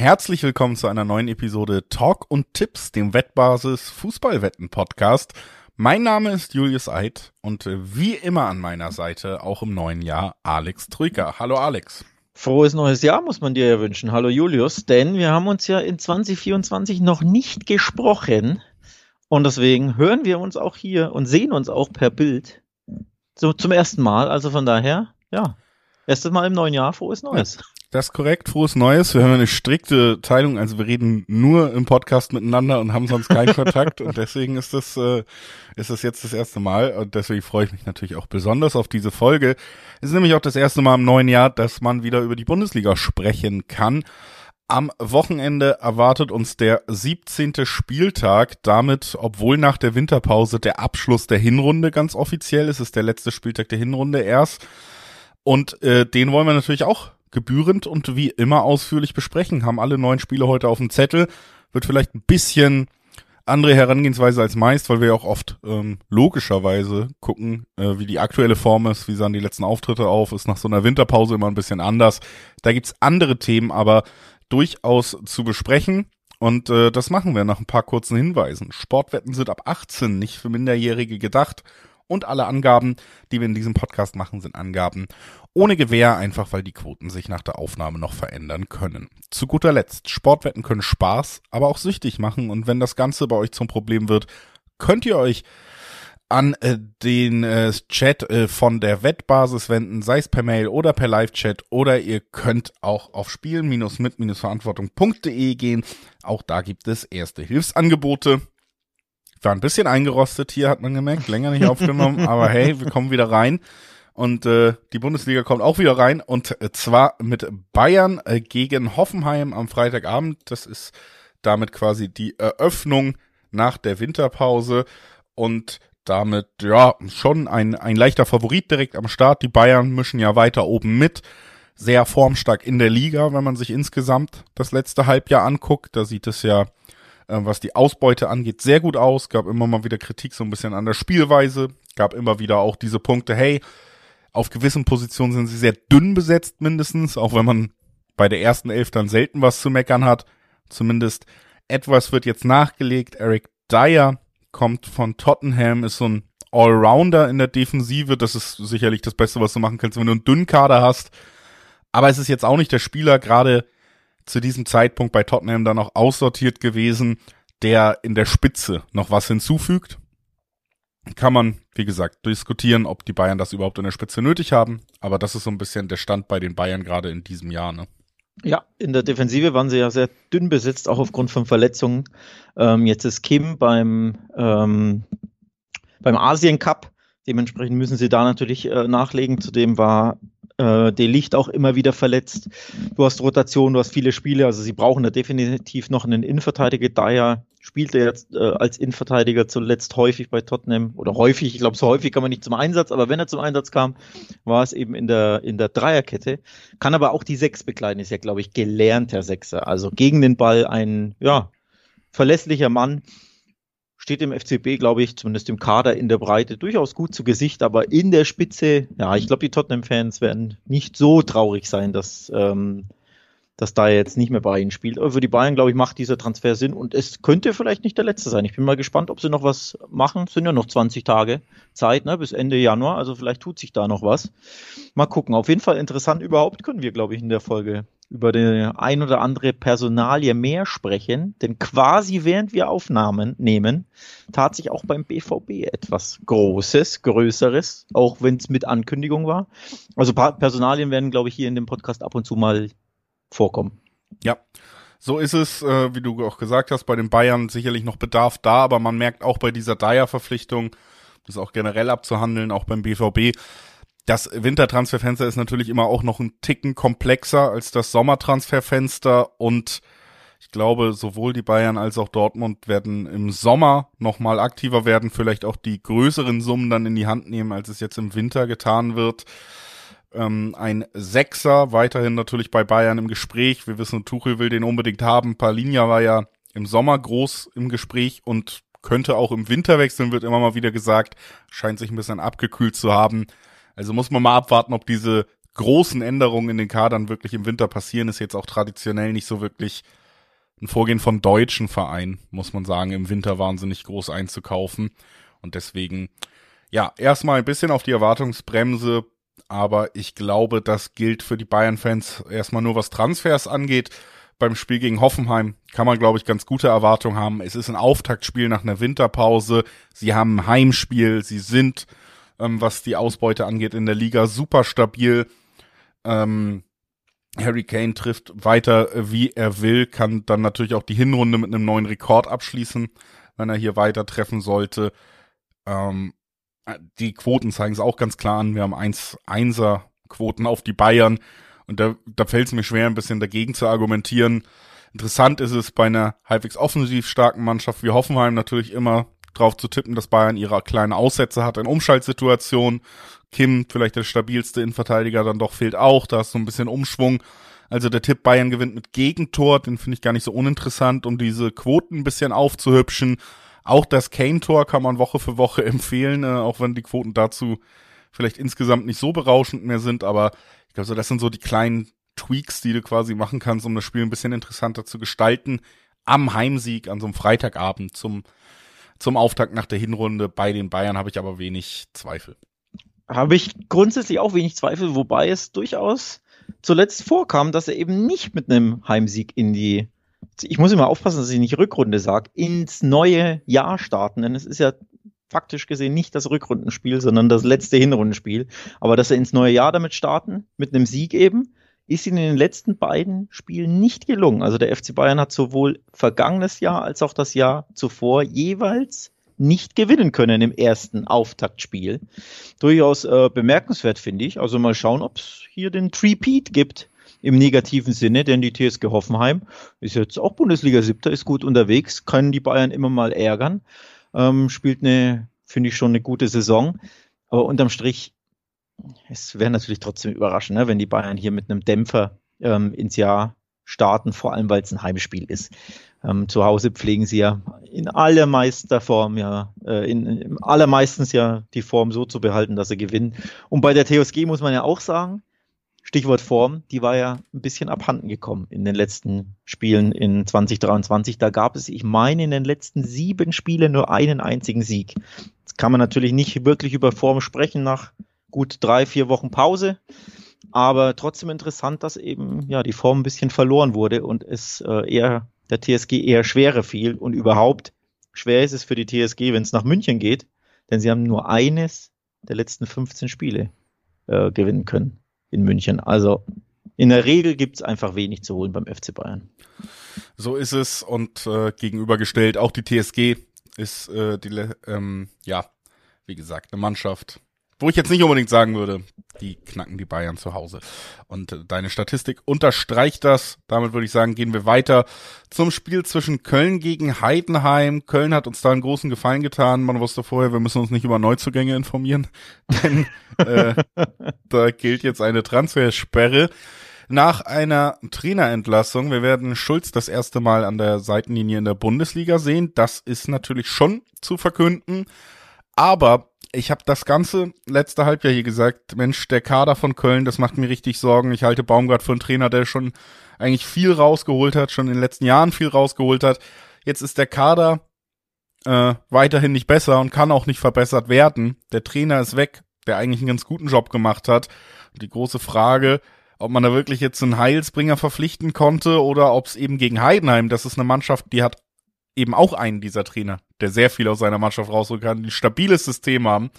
herzlich willkommen zu einer neuen Episode Talk und Tipps, dem Wettbasis Fußballwetten Podcast. Mein Name ist Julius Eid und wie immer an meiner Seite auch im neuen Jahr Alex Trüker. Hallo Alex. Frohes neues Jahr muss man dir ja wünschen. Hallo Julius, denn wir haben uns ja in 2024 noch nicht gesprochen und deswegen hören wir uns auch hier und sehen uns auch per Bild so zum ersten Mal. Also von daher, ja, erstes Mal im neuen Jahr, frohes Neues. Das ist korrekt, frohes Neues. Wir haben eine strikte Teilung, also wir reden nur im Podcast miteinander und haben sonst keinen Kontakt und deswegen ist das, äh, ist das jetzt das erste Mal und deswegen freue ich mich natürlich auch besonders auf diese Folge. Es ist nämlich auch das erste Mal im neuen Jahr, dass man wieder über die Bundesliga sprechen kann. Am Wochenende erwartet uns der 17. Spieltag. Damit, obwohl nach der Winterpause der Abschluss der Hinrunde ganz offiziell ist, ist der letzte Spieltag der Hinrunde erst. Und äh, den wollen wir natürlich auch gebührend und wie immer ausführlich besprechen. Haben alle neun Spiele heute auf dem Zettel. Wird vielleicht ein bisschen andere Herangehensweise als meist, weil wir ja auch oft ähm, logischerweise gucken, äh, wie die aktuelle Form ist, wie sahen die letzten Auftritte auf, ist nach so einer Winterpause immer ein bisschen anders. Da gibt's andere Themen, aber durchaus zu besprechen. Und äh, das machen wir nach ein paar kurzen Hinweisen. Sportwetten sind ab 18 nicht für Minderjährige gedacht. Und alle Angaben, die wir in diesem Podcast machen, sind Angaben ohne Gewähr, einfach weil die Quoten sich nach der Aufnahme noch verändern können. Zu guter Letzt, Sportwetten können Spaß, aber auch süchtig machen. Und wenn das Ganze bei euch zum Problem wird, könnt ihr euch an äh, den äh, Chat äh, von der Wettbasis wenden, sei es per Mail oder per Live-Chat oder ihr könnt auch auf spielen-mit-verantwortung.de gehen. Auch da gibt es erste Hilfsangebote. War ein bisschen eingerostet hier, hat man gemerkt, länger nicht aufgenommen, aber hey, wir kommen wieder rein. Und äh, die Bundesliga kommt auch wieder rein und äh, zwar mit Bayern äh, gegen Hoffenheim am Freitagabend. Das ist damit quasi die Eröffnung nach der Winterpause und damit ja schon ein, ein leichter Favorit direkt am Start. Die Bayern mischen ja weiter oben mit. Sehr formstark in der Liga, wenn man sich insgesamt das letzte Halbjahr anguckt. Da sieht es ja äh, was die Ausbeute angeht, sehr gut aus. Gab immer mal wieder Kritik so ein bisschen an der Spielweise. Gab immer wieder auch diese Punkte, hey, auf gewissen Positionen sind sie sehr dünn besetzt mindestens, auch wenn man bei der ersten Elf dann selten was zu meckern hat. Zumindest etwas wird jetzt nachgelegt. Eric Dyer kommt von Tottenham, ist so ein Allrounder in der Defensive. Das ist sicherlich das Beste, was du machen kannst, wenn du einen dünnen Kader hast. Aber es ist jetzt auch nicht der Spieler, gerade zu diesem Zeitpunkt bei Tottenham dann auch aussortiert gewesen, der in der Spitze noch was hinzufügt. Kann man, wie gesagt, diskutieren, ob die Bayern das überhaupt in der Spitze nötig haben. Aber das ist so ein bisschen der Stand bei den Bayern gerade in diesem Jahr. Ne? Ja, in der Defensive waren sie ja sehr dünn besetzt, auch aufgrund von Verletzungen. Ähm, jetzt ist Kim beim, ähm, beim Asien Cup. Dementsprechend müssen sie da natürlich äh, nachlegen. Zudem war äh, De Licht auch immer wieder verletzt. Du hast Rotation, du hast viele Spiele, also sie brauchen da definitiv noch einen Innenverteidiger. Dyer spielte jetzt äh, als Innenverteidiger zuletzt häufig bei Tottenham oder häufig, ich glaube, so häufig kann man nicht zum Einsatz, aber wenn er zum Einsatz kam, war es eben in der, in der Dreierkette. Kann aber auch die Sechs bekleiden, ist ja, glaube ich, gelernter Sechser. Also gegen den Ball ein, ja, verlässlicher Mann steht im FCB, glaube ich, zumindest im Kader in der Breite durchaus gut zu Gesicht, aber in der Spitze, ja, ich glaube, die Tottenham-Fans werden nicht so traurig sein, dass, ähm, dass da jetzt nicht mehr ihnen spielt. Aber für die Bayern, glaube ich, macht dieser Transfer Sinn und es könnte vielleicht nicht der letzte sein. Ich bin mal gespannt, ob sie noch was machen. Es sind ja noch 20 Tage Zeit, ne, bis Ende Januar, also vielleicht tut sich da noch was. Mal gucken. Auf jeden Fall interessant überhaupt können wir, glaube ich, in der Folge über die ein oder andere Personalie mehr sprechen, denn quasi während wir Aufnahmen nehmen, tat sich auch beim BVB etwas Großes, Größeres, auch wenn es mit Ankündigung war. Also Personalien werden, glaube ich, hier in dem Podcast ab und zu mal vorkommen. Ja. So ist es, äh, wie du auch gesagt hast, bei den Bayern sicherlich noch Bedarf da, aber man merkt auch bei dieser Dyer-Verpflichtung, das auch generell abzuhandeln, auch beim BVB, das Wintertransferfenster ist natürlich immer auch noch ein Ticken komplexer als das Sommertransferfenster und ich glaube, sowohl die Bayern als auch Dortmund werden im Sommer nochmal aktiver werden, vielleicht auch die größeren Summen dann in die Hand nehmen, als es jetzt im Winter getan wird. Ähm, ein Sechser, weiterhin natürlich bei Bayern im Gespräch. Wir wissen, Tuchel will den unbedingt haben. Palinja war ja im Sommer groß im Gespräch und könnte auch im Winter wechseln, wird immer mal wieder gesagt. Scheint sich ein bisschen abgekühlt zu haben. Also muss man mal abwarten, ob diese großen Änderungen in den Kadern wirklich im Winter passieren, ist jetzt auch traditionell nicht so wirklich ein Vorgehen von deutschen Vereinen, muss man sagen, im Winter wahnsinnig groß einzukaufen. Und deswegen, ja, erstmal ein bisschen auf die Erwartungsbremse, aber ich glaube, das gilt für die Bayern-Fans erstmal nur, was Transfers angeht. Beim Spiel gegen Hoffenheim kann man, glaube ich, ganz gute Erwartungen haben. Es ist ein Auftaktspiel nach einer Winterpause. Sie haben ein Heimspiel. Sie sind, ähm, was die Ausbeute angeht, in der Liga super stabil. Ähm, Harry Kane trifft weiter, äh, wie er will, kann dann natürlich auch die Hinrunde mit einem neuen Rekord abschließen, wenn er hier weiter treffen sollte. Ähm, die Quoten zeigen es auch ganz klar an. Wir haben 1 1er Quoten auf die Bayern und da, da fällt es mir schwer, ein bisschen dagegen zu argumentieren. Interessant ist es bei einer halbwegs offensiv starken Mannschaft wie Hoffenheim natürlich immer drauf zu tippen, dass Bayern ihre kleinen Aussätze hat in Umschaltsituationen. Kim, vielleicht der stabilste Innenverteidiger, dann doch fehlt auch. Da ist so ein bisschen Umschwung. Also der Tipp Bayern gewinnt mit Gegentor, den finde ich gar nicht so uninteressant, um diese Quoten ein bisschen aufzuhübschen. Auch das Kane-Tor kann man Woche für Woche empfehlen, äh, auch wenn die Quoten dazu vielleicht insgesamt nicht so berauschend mehr sind, aber ich glaube, so, das sind so die kleinen Tweaks, die du quasi machen kannst, um das Spiel ein bisschen interessanter zu gestalten. Am Heimsieg an so einem Freitagabend zum, zum Auftakt nach der Hinrunde bei den Bayern habe ich aber wenig Zweifel. Habe ich grundsätzlich auch wenig Zweifel, wobei es durchaus zuletzt vorkam, dass er eben nicht mit einem Heimsieg in die, ich muss immer aufpassen, dass ich nicht Rückrunde sage, ins neue Jahr starten, denn es ist ja faktisch gesehen nicht das Rückrundenspiel, sondern das letzte Hinrundenspiel. Aber dass er ins neue Jahr damit starten, mit einem Sieg eben, ist ihnen in den letzten beiden Spielen nicht gelungen. Also der FC Bayern hat sowohl vergangenes Jahr als auch das Jahr zuvor jeweils nicht gewinnen können im ersten Auftaktspiel. Durchaus äh, bemerkenswert, finde ich. Also mal schauen, ob es hier den Trepeat gibt im negativen Sinne, denn die TSG Hoffenheim ist jetzt auch Bundesliga siebter, ist gut unterwegs, können die Bayern immer mal ärgern, ähm, spielt eine, finde ich schon eine gute Saison. Aber unterm Strich, es wäre natürlich trotzdem überraschend, ne, wenn die Bayern hier mit einem Dämpfer ähm, ins Jahr starten, vor allem weil es ein Heimspiel ist. Ähm, zu Hause pflegen sie ja in allermeister Form ja, äh, in, in allermeistens ja die Form so zu behalten, dass sie gewinnen. Und bei der TSG muss man ja auch sagen, Stichwort Form, die war ja ein bisschen abhanden gekommen in den letzten Spielen in 2023. Da gab es, ich meine, in den letzten sieben Spielen nur einen einzigen Sieg. Jetzt kann man natürlich nicht wirklich über Form sprechen nach gut drei, vier Wochen Pause. Aber trotzdem interessant, dass eben ja die Form ein bisschen verloren wurde und es äh, eher der TSG eher schwerer fiel und überhaupt schwer ist es für die TSG, wenn es nach München geht, denn sie haben nur eines der letzten 15 Spiele äh, gewinnen können in München. Also in der Regel gibt es einfach wenig zu holen beim FC Bayern. So ist es und äh, gegenübergestellt auch die TSG ist äh, die ähm, ja wie gesagt eine Mannschaft, wo ich jetzt nicht unbedingt sagen würde, die knacken die Bayern zu Hause. Und äh, deine Statistik unterstreicht das. Damit würde ich sagen, gehen wir weiter zum Spiel zwischen Köln gegen Heidenheim. Köln hat uns da einen großen Gefallen getan. Man wusste vorher, wir müssen uns nicht über Neuzugänge informieren, denn äh, da gilt jetzt eine Transfersperre. Nach einer Trainerentlassung, wir werden Schulz das erste Mal an der Seitenlinie in der Bundesliga sehen. Das ist natürlich schon zu verkünden. Aber ich habe das ganze letzte Halbjahr hier gesagt, Mensch, der Kader von Köln, das macht mir richtig Sorgen. Ich halte Baumgart für einen Trainer, der schon eigentlich viel rausgeholt hat, schon in den letzten Jahren viel rausgeholt hat. Jetzt ist der Kader äh, weiterhin nicht besser und kann auch nicht verbessert werden. Der Trainer ist weg, der eigentlich einen ganz guten Job gemacht hat. Und die große Frage, ob man da wirklich jetzt einen Heilsbringer verpflichten konnte oder ob es eben gegen Heidenheim, das ist eine Mannschaft, die hat eben auch einen dieser Trainer, der sehr viel aus seiner Mannschaft rausholen kann, die ein stabiles System haben,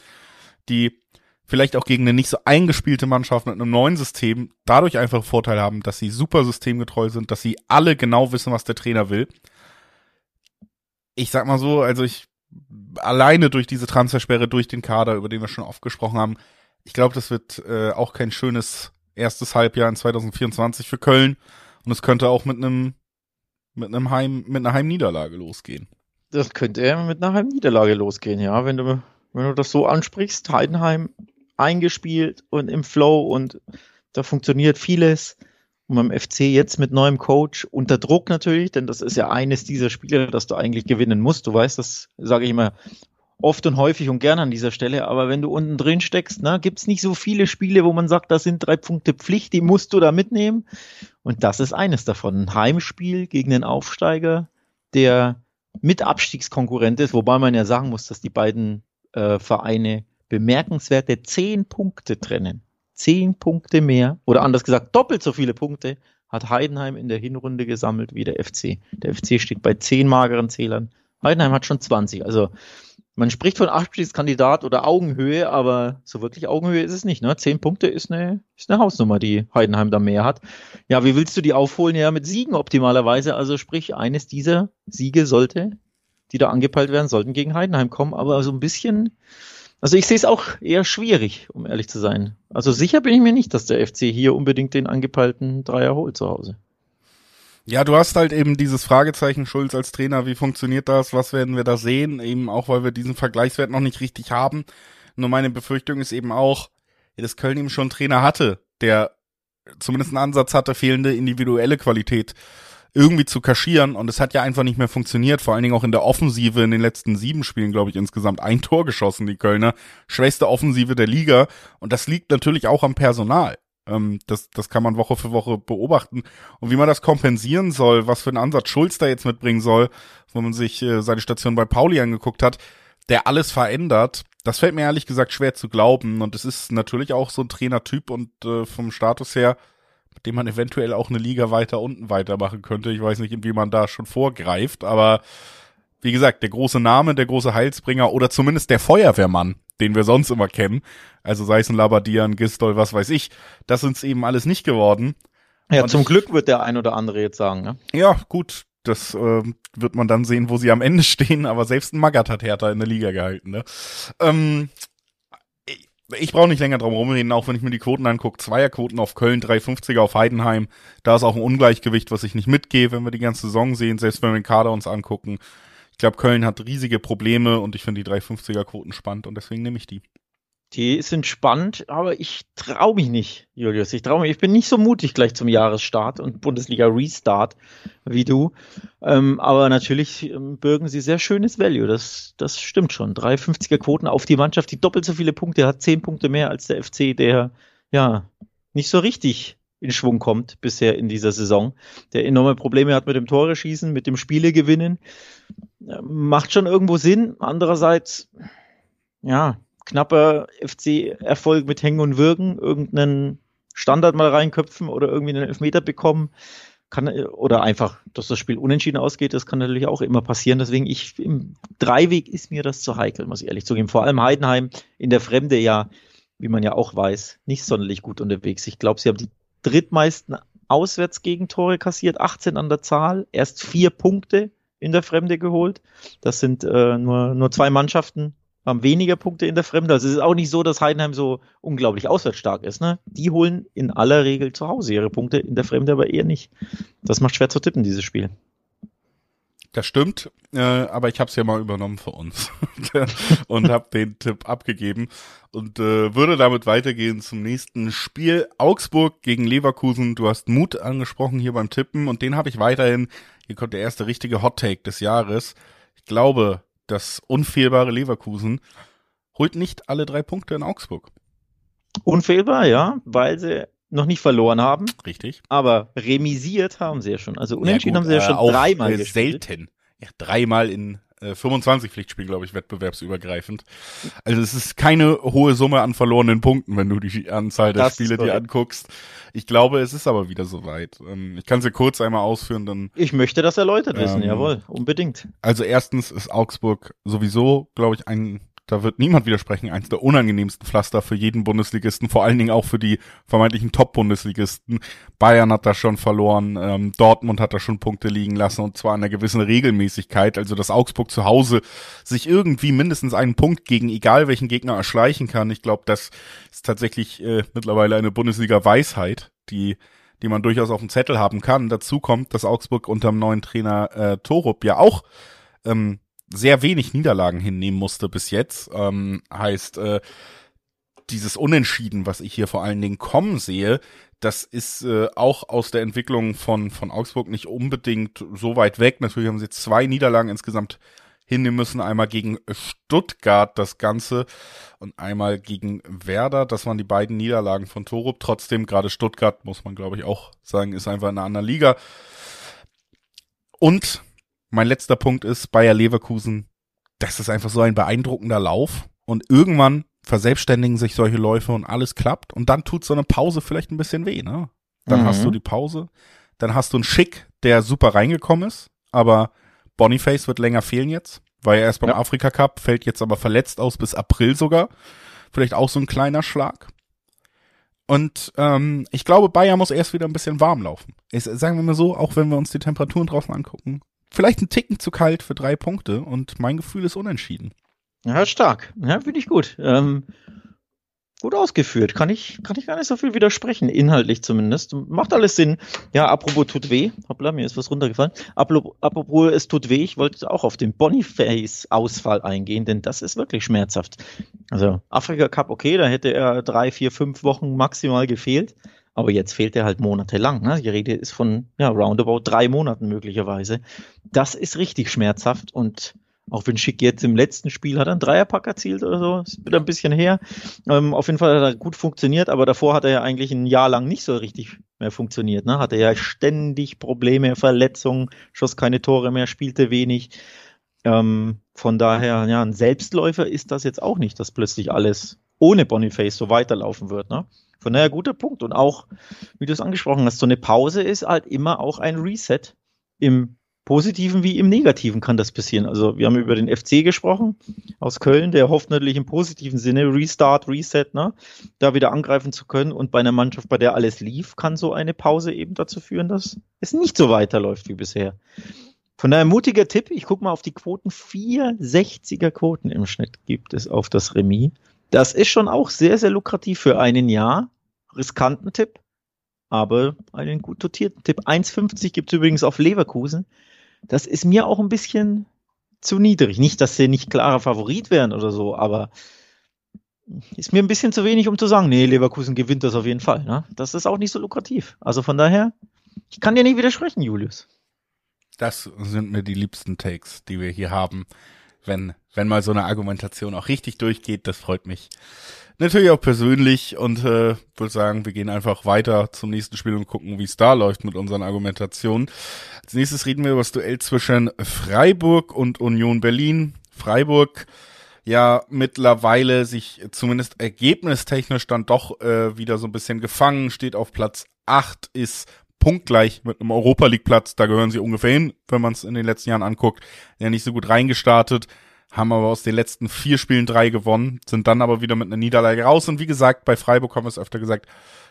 die vielleicht auch gegen eine nicht so eingespielte Mannschaft mit einem neuen System dadurch einfach Vorteil haben, dass sie super systemgetreu sind, dass sie alle genau wissen, was der Trainer will. Ich sag mal so, also ich alleine durch diese Transfersperre, durch den Kader, über den wir schon oft gesprochen haben, ich glaube, das wird äh, auch kein schönes erstes Halbjahr in 2024 für Köln. Und es könnte auch mit einem mit einem Heim, mit einer Heimniederlage losgehen. Das könnte mit einer Heimniederlage losgehen, ja. Wenn du, wenn du das so ansprichst, Heidenheim eingespielt und im Flow und da funktioniert vieles. Und beim FC jetzt mit neuem Coach unter Druck natürlich, denn das ist ja eines dieser Spiele, das du eigentlich gewinnen musst. Du weißt, das sage ich immer oft und häufig und gern an dieser Stelle, aber wenn du unten drin steckst, ne, gibt's nicht so viele Spiele, wo man sagt, das sind drei Punkte Pflicht, die musst du da mitnehmen. Und das ist eines davon. Ein Heimspiel gegen den Aufsteiger, der mit Abstiegskonkurrent ist, wobei man ja sagen muss, dass die beiden äh, Vereine bemerkenswerte zehn Punkte trennen. Zehn Punkte mehr, oder anders gesagt, doppelt so viele Punkte hat Heidenheim in der Hinrunde gesammelt wie der FC. Der FC steht bei zehn mageren Zählern. Heidenheim hat schon 20. Also man spricht von Abstiegskandidat oder Augenhöhe, aber so wirklich Augenhöhe ist es nicht. Ne? Zehn Punkte ist eine, ist eine Hausnummer, die Heidenheim da mehr hat. Ja, wie willst du die aufholen? Ja, mit Siegen optimalerweise. Also sprich, eines dieser Siege sollte, die da angepeilt werden, sollten gegen Heidenheim kommen. Aber so ein bisschen, also ich sehe es auch eher schwierig, um ehrlich zu sein. Also sicher bin ich mir nicht, dass der FC hier unbedingt den angepeilten Dreier holt zu Hause. Ja, du hast halt eben dieses Fragezeichen Schulz als Trainer. Wie funktioniert das? Was werden wir da sehen? Eben auch, weil wir diesen Vergleichswert noch nicht richtig haben. Nur meine Befürchtung ist eben auch, dass Köln eben schon Trainer hatte, der zumindest einen Ansatz hatte, fehlende individuelle Qualität irgendwie zu kaschieren. Und es hat ja einfach nicht mehr funktioniert. Vor allen Dingen auch in der Offensive in den letzten sieben Spielen, glaube ich, insgesamt ein Tor geschossen, die Kölner. Schwächste Offensive der Liga. Und das liegt natürlich auch am Personal. Ähm, das, das kann man Woche für Woche beobachten. Und wie man das kompensieren soll, was für einen Ansatz Schulz da jetzt mitbringen soll, wo man sich äh, seine Station bei Pauli angeguckt hat, der alles verändert, das fällt mir ehrlich gesagt schwer zu glauben. Und es ist natürlich auch so ein Trainertyp und äh, vom Status her, mit dem man eventuell auch eine Liga weiter unten weitermachen könnte. Ich weiß nicht, wie man da schon vorgreift, aber wie gesagt, der große Name, der große Heilsbringer oder zumindest der Feuerwehrmann, den wir sonst immer kennen, also sei es ein Labadian, Gistol, was weiß ich, das sind es eben alles nicht geworden. Ja, Und zum ich, Glück wird der ein oder andere jetzt sagen, ne? Ja, gut, das äh, wird man dann sehen, wo sie am Ende stehen, aber selbst ein Magath hat Hertha in der Liga gehalten, ne? Ähm, ich, ich brauche nicht länger drum rumreden, auch wenn ich mir die Quoten angucke. Zweierquoten auf Köln, 350er auf Heidenheim. Da ist auch ein Ungleichgewicht, was ich nicht mitgehe, wenn wir die ganze Saison sehen, selbst wenn wir den Kader uns angucken. Ich glaube, Köln hat riesige Probleme und ich finde die 350er Quoten spannend und deswegen nehme ich die. Die sind spannend, aber ich traue mich nicht, Julius. Ich traue mich. Ich bin nicht so mutig gleich zum Jahresstart und Bundesliga Restart wie du. Ähm, aber natürlich ähm, bürgen sie sehr schönes Value. Das, das stimmt schon. 350er Quoten auf die Mannschaft, die doppelt so viele Punkte hat, zehn Punkte mehr als der FC, der ja nicht so richtig in Schwung kommt bisher in dieser Saison, der enorme Probleme hat mit dem Tore schießen, mit dem Spiele gewinnen. Macht schon irgendwo Sinn. Andererseits, ja, knapper FC-Erfolg mit Hängen und Wirken, irgendeinen Standard mal reinköpfen oder irgendwie einen Elfmeter bekommen. Kann, oder einfach, dass das Spiel unentschieden ausgeht, das kann natürlich auch immer passieren. Deswegen, ich, im Dreiweg ist mir das zu heikel, muss ich ehrlich zugeben. Vor allem Heidenheim in der Fremde ja, wie man ja auch weiß, nicht sonderlich gut unterwegs. Ich glaube, sie haben die drittmeisten Auswärtsgegentore kassiert, 18 an der Zahl, erst vier Punkte in der Fremde geholt. Das sind äh, nur, nur zwei Mannschaften, haben weniger Punkte in der Fremde. Also es ist auch nicht so, dass Heidenheim so unglaublich auswärtsstark ist. Ne? Die holen in aller Regel zu Hause ihre Punkte, in der Fremde aber eher nicht. Das macht schwer zu tippen, dieses Spiel. Das stimmt, äh, aber ich habe es ja mal übernommen für uns und habe den Tipp abgegeben und äh, würde damit weitergehen zum nächsten Spiel. Augsburg gegen Leverkusen. Du hast Mut angesprochen hier beim Tippen und den habe ich weiterhin. Hier kommt der erste richtige Hot Take des Jahres. Ich glaube, das unfehlbare Leverkusen holt nicht alle drei Punkte in Augsburg. Unfehlbar, ja, weil sie noch nicht verloren haben. Richtig. Aber remisiert haben sie ja schon. Also unentschieden ja, gut, haben sie ja schon äh, dreimal äh, gespielt. Selten. Ja, dreimal in äh, 25 Pflichtspielen, glaube ich, wettbewerbsübergreifend. Also es ist keine hohe Summe an verlorenen Punkten, wenn du die Anzahl der das Spiele dir anguckst. Ich glaube, es ist aber wieder soweit. Ähm, ich kann sie kurz einmal ausführen, dann. Ich möchte das erläutert wissen, ähm, jawohl, unbedingt. Also erstens ist Augsburg sowieso, glaube ich, ein da wird niemand widersprechen, eins der unangenehmsten Pflaster für jeden Bundesligisten, vor allen Dingen auch für die vermeintlichen Top-Bundesligisten. Bayern hat da schon verloren, ähm, Dortmund hat da schon Punkte liegen lassen und zwar in einer gewissen Regelmäßigkeit, also dass Augsburg zu Hause sich irgendwie mindestens einen Punkt gegen egal welchen Gegner erschleichen kann. Ich glaube, das ist tatsächlich äh, mittlerweile eine Bundesliga-Weisheit, die die man durchaus auf dem Zettel haben kann. Dazu kommt, dass Augsburg unter dem neuen Trainer äh, Torup ja auch ähm, sehr wenig Niederlagen hinnehmen musste bis jetzt. Ähm, heißt, äh, dieses Unentschieden, was ich hier vor allen Dingen kommen sehe, das ist äh, auch aus der Entwicklung von, von Augsburg nicht unbedingt so weit weg. Natürlich haben sie zwei Niederlagen insgesamt hinnehmen müssen. Einmal gegen Stuttgart das Ganze und einmal gegen Werder. Das waren die beiden Niederlagen von Torup. Trotzdem, gerade Stuttgart, muss man glaube ich auch sagen, ist einfach in einer anderen Liga. Und mein letzter Punkt ist Bayer Leverkusen. Das ist einfach so ein beeindruckender Lauf. Und irgendwann verselbstständigen sich solche Läufe und alles klappt. Und dann tut so eine Pause vielleicht ein bisschen weh, ne? Dann mhm. hast du die Pause. Dann hast du einen Schick, der super reingekommen ist. Aber Boniface wird länger fehlen jetzt. War ja erst beim ja. Afrika Cup, fällt jetzt aber verletzt aus bis April sogar. Vielleicht auch so ein kleiner Schlag. Und ähm, ich glaube, Bayern muss erst wieder ein bisschen warm laufen. Ich, sagen wir mal so, auch wenn wir uns die Temperaturen draußen angucken. Vielleicht ein Ticken zu kalt für drei Punkte und mein Gefühl ist unentschieden. Ja, stark. Ja, finde ich gut. Ähm, gut ausgeführt. Kann ich, kann ich gar nicht so viel widersprechen, inhaltlich zumindest. Macht alles Sinn. Ja, apropos tut weh. Hoppla, mir ist was runtergefallen. Apropos es tut weh, ich wollte auch auf den Boniface-Ausfall eingehen, denn das ist wirklich schmerzhaft. Also Afrika Cup, okay, da hätte er drei, vier, fünf Wochen maximal gefehlt. Aber jetzt fehlt er halt monatelang. Ne? Die Rede ist von ja, roundabout drei Monaten möglicherweise. Das ist richtig schmerzhaft und auch wenn Schick jetzt im letzten Spiel hat er einen Dreierpack erzielt oder so, ist wieder ein bisschen her. Ähm, auf jeden Fall hat er gut funktioniert, aber davor hat er ja eigentlich ein Jahr lang nicht so richtig mehr funktioniert. Ne? Hatte ja ständig Probleme, Verletzungen, schoss keine Tore mehr, spielte wenig. Ähm, von daher, ja, ein Selbstläufer ist das jetzt auch nicht, dass plötzlich alles ohne Boniface so weiterlaufen wird. Ne? Von daher guter Punkt. Und auch, wie du es angesprochen hast, so eine Pause ist halt immer auch ein Reset im Positiven wie im Negativen kann das passieren. Also wir haben über den FC gesprochen aus Köln, der hofft natürlich im positiven Sinne Restart, Reset, ne, da wieder angreifen zu können. Und bei einer Mannschaft, bei der alles lief, kann so eine Pause eben dazu führen, dass es nicht so weiterläuft wie bisher. Von daher mutiger Tipp, ich gucke mal auf die Quoten. 460er Quoten im Schnitt gibt es auf das Remis. Das ist schon auch sehr, sehr lukrativ für einen Jahr. Riskanten Tipp, aber einen gut dotierten Tipp. 1,50 gibt es übrigens auf Leverkusen. Das ist mir auch ein bisschen zu niedrig. Nicht, dass sie nicht klarer Favorit wären oder so, aber ist mir ein bisschen zu wenig, um zu sagen, nee, Leverkusen gewinnt das auf jeden Fall. Ne? Das ist auch nicht so lukrativ. Also von daher, ich kann dir nicht widersprechen, Julius. Das sind mir die liebsten Takes, die wir hier haben. Wenn, wenn mal so eine Argumentation auch richtig durchgeht, das freut mich natürlich auch persönlich und äh, würde sagen, wir gehen einfach weiter zum nächsten Spiel und gucken, wie es da läuft mit unseren Argumentationen. Als nächstes reden wir über das Duell zwischen Freiburg und Union Berlin. Freiburg ja mittlerweile sich zumindest ergebnistechnisch dann doch äh, wieder so ein bisschen gefangen, steht auf Platz 8, ist punktgleich mit einem Europa League Platz, da gehören sie ungefähr hin, wenn man es in den letzten Jahren anguckt, ja nicht so gut reingestartet, haben aber aus den letzten vier Spielen drei gewonnen, sind dann aber wieder mit einer Niederlage raus. Und wie gesagt, bei Freiburg haben wir es öfter gesagt,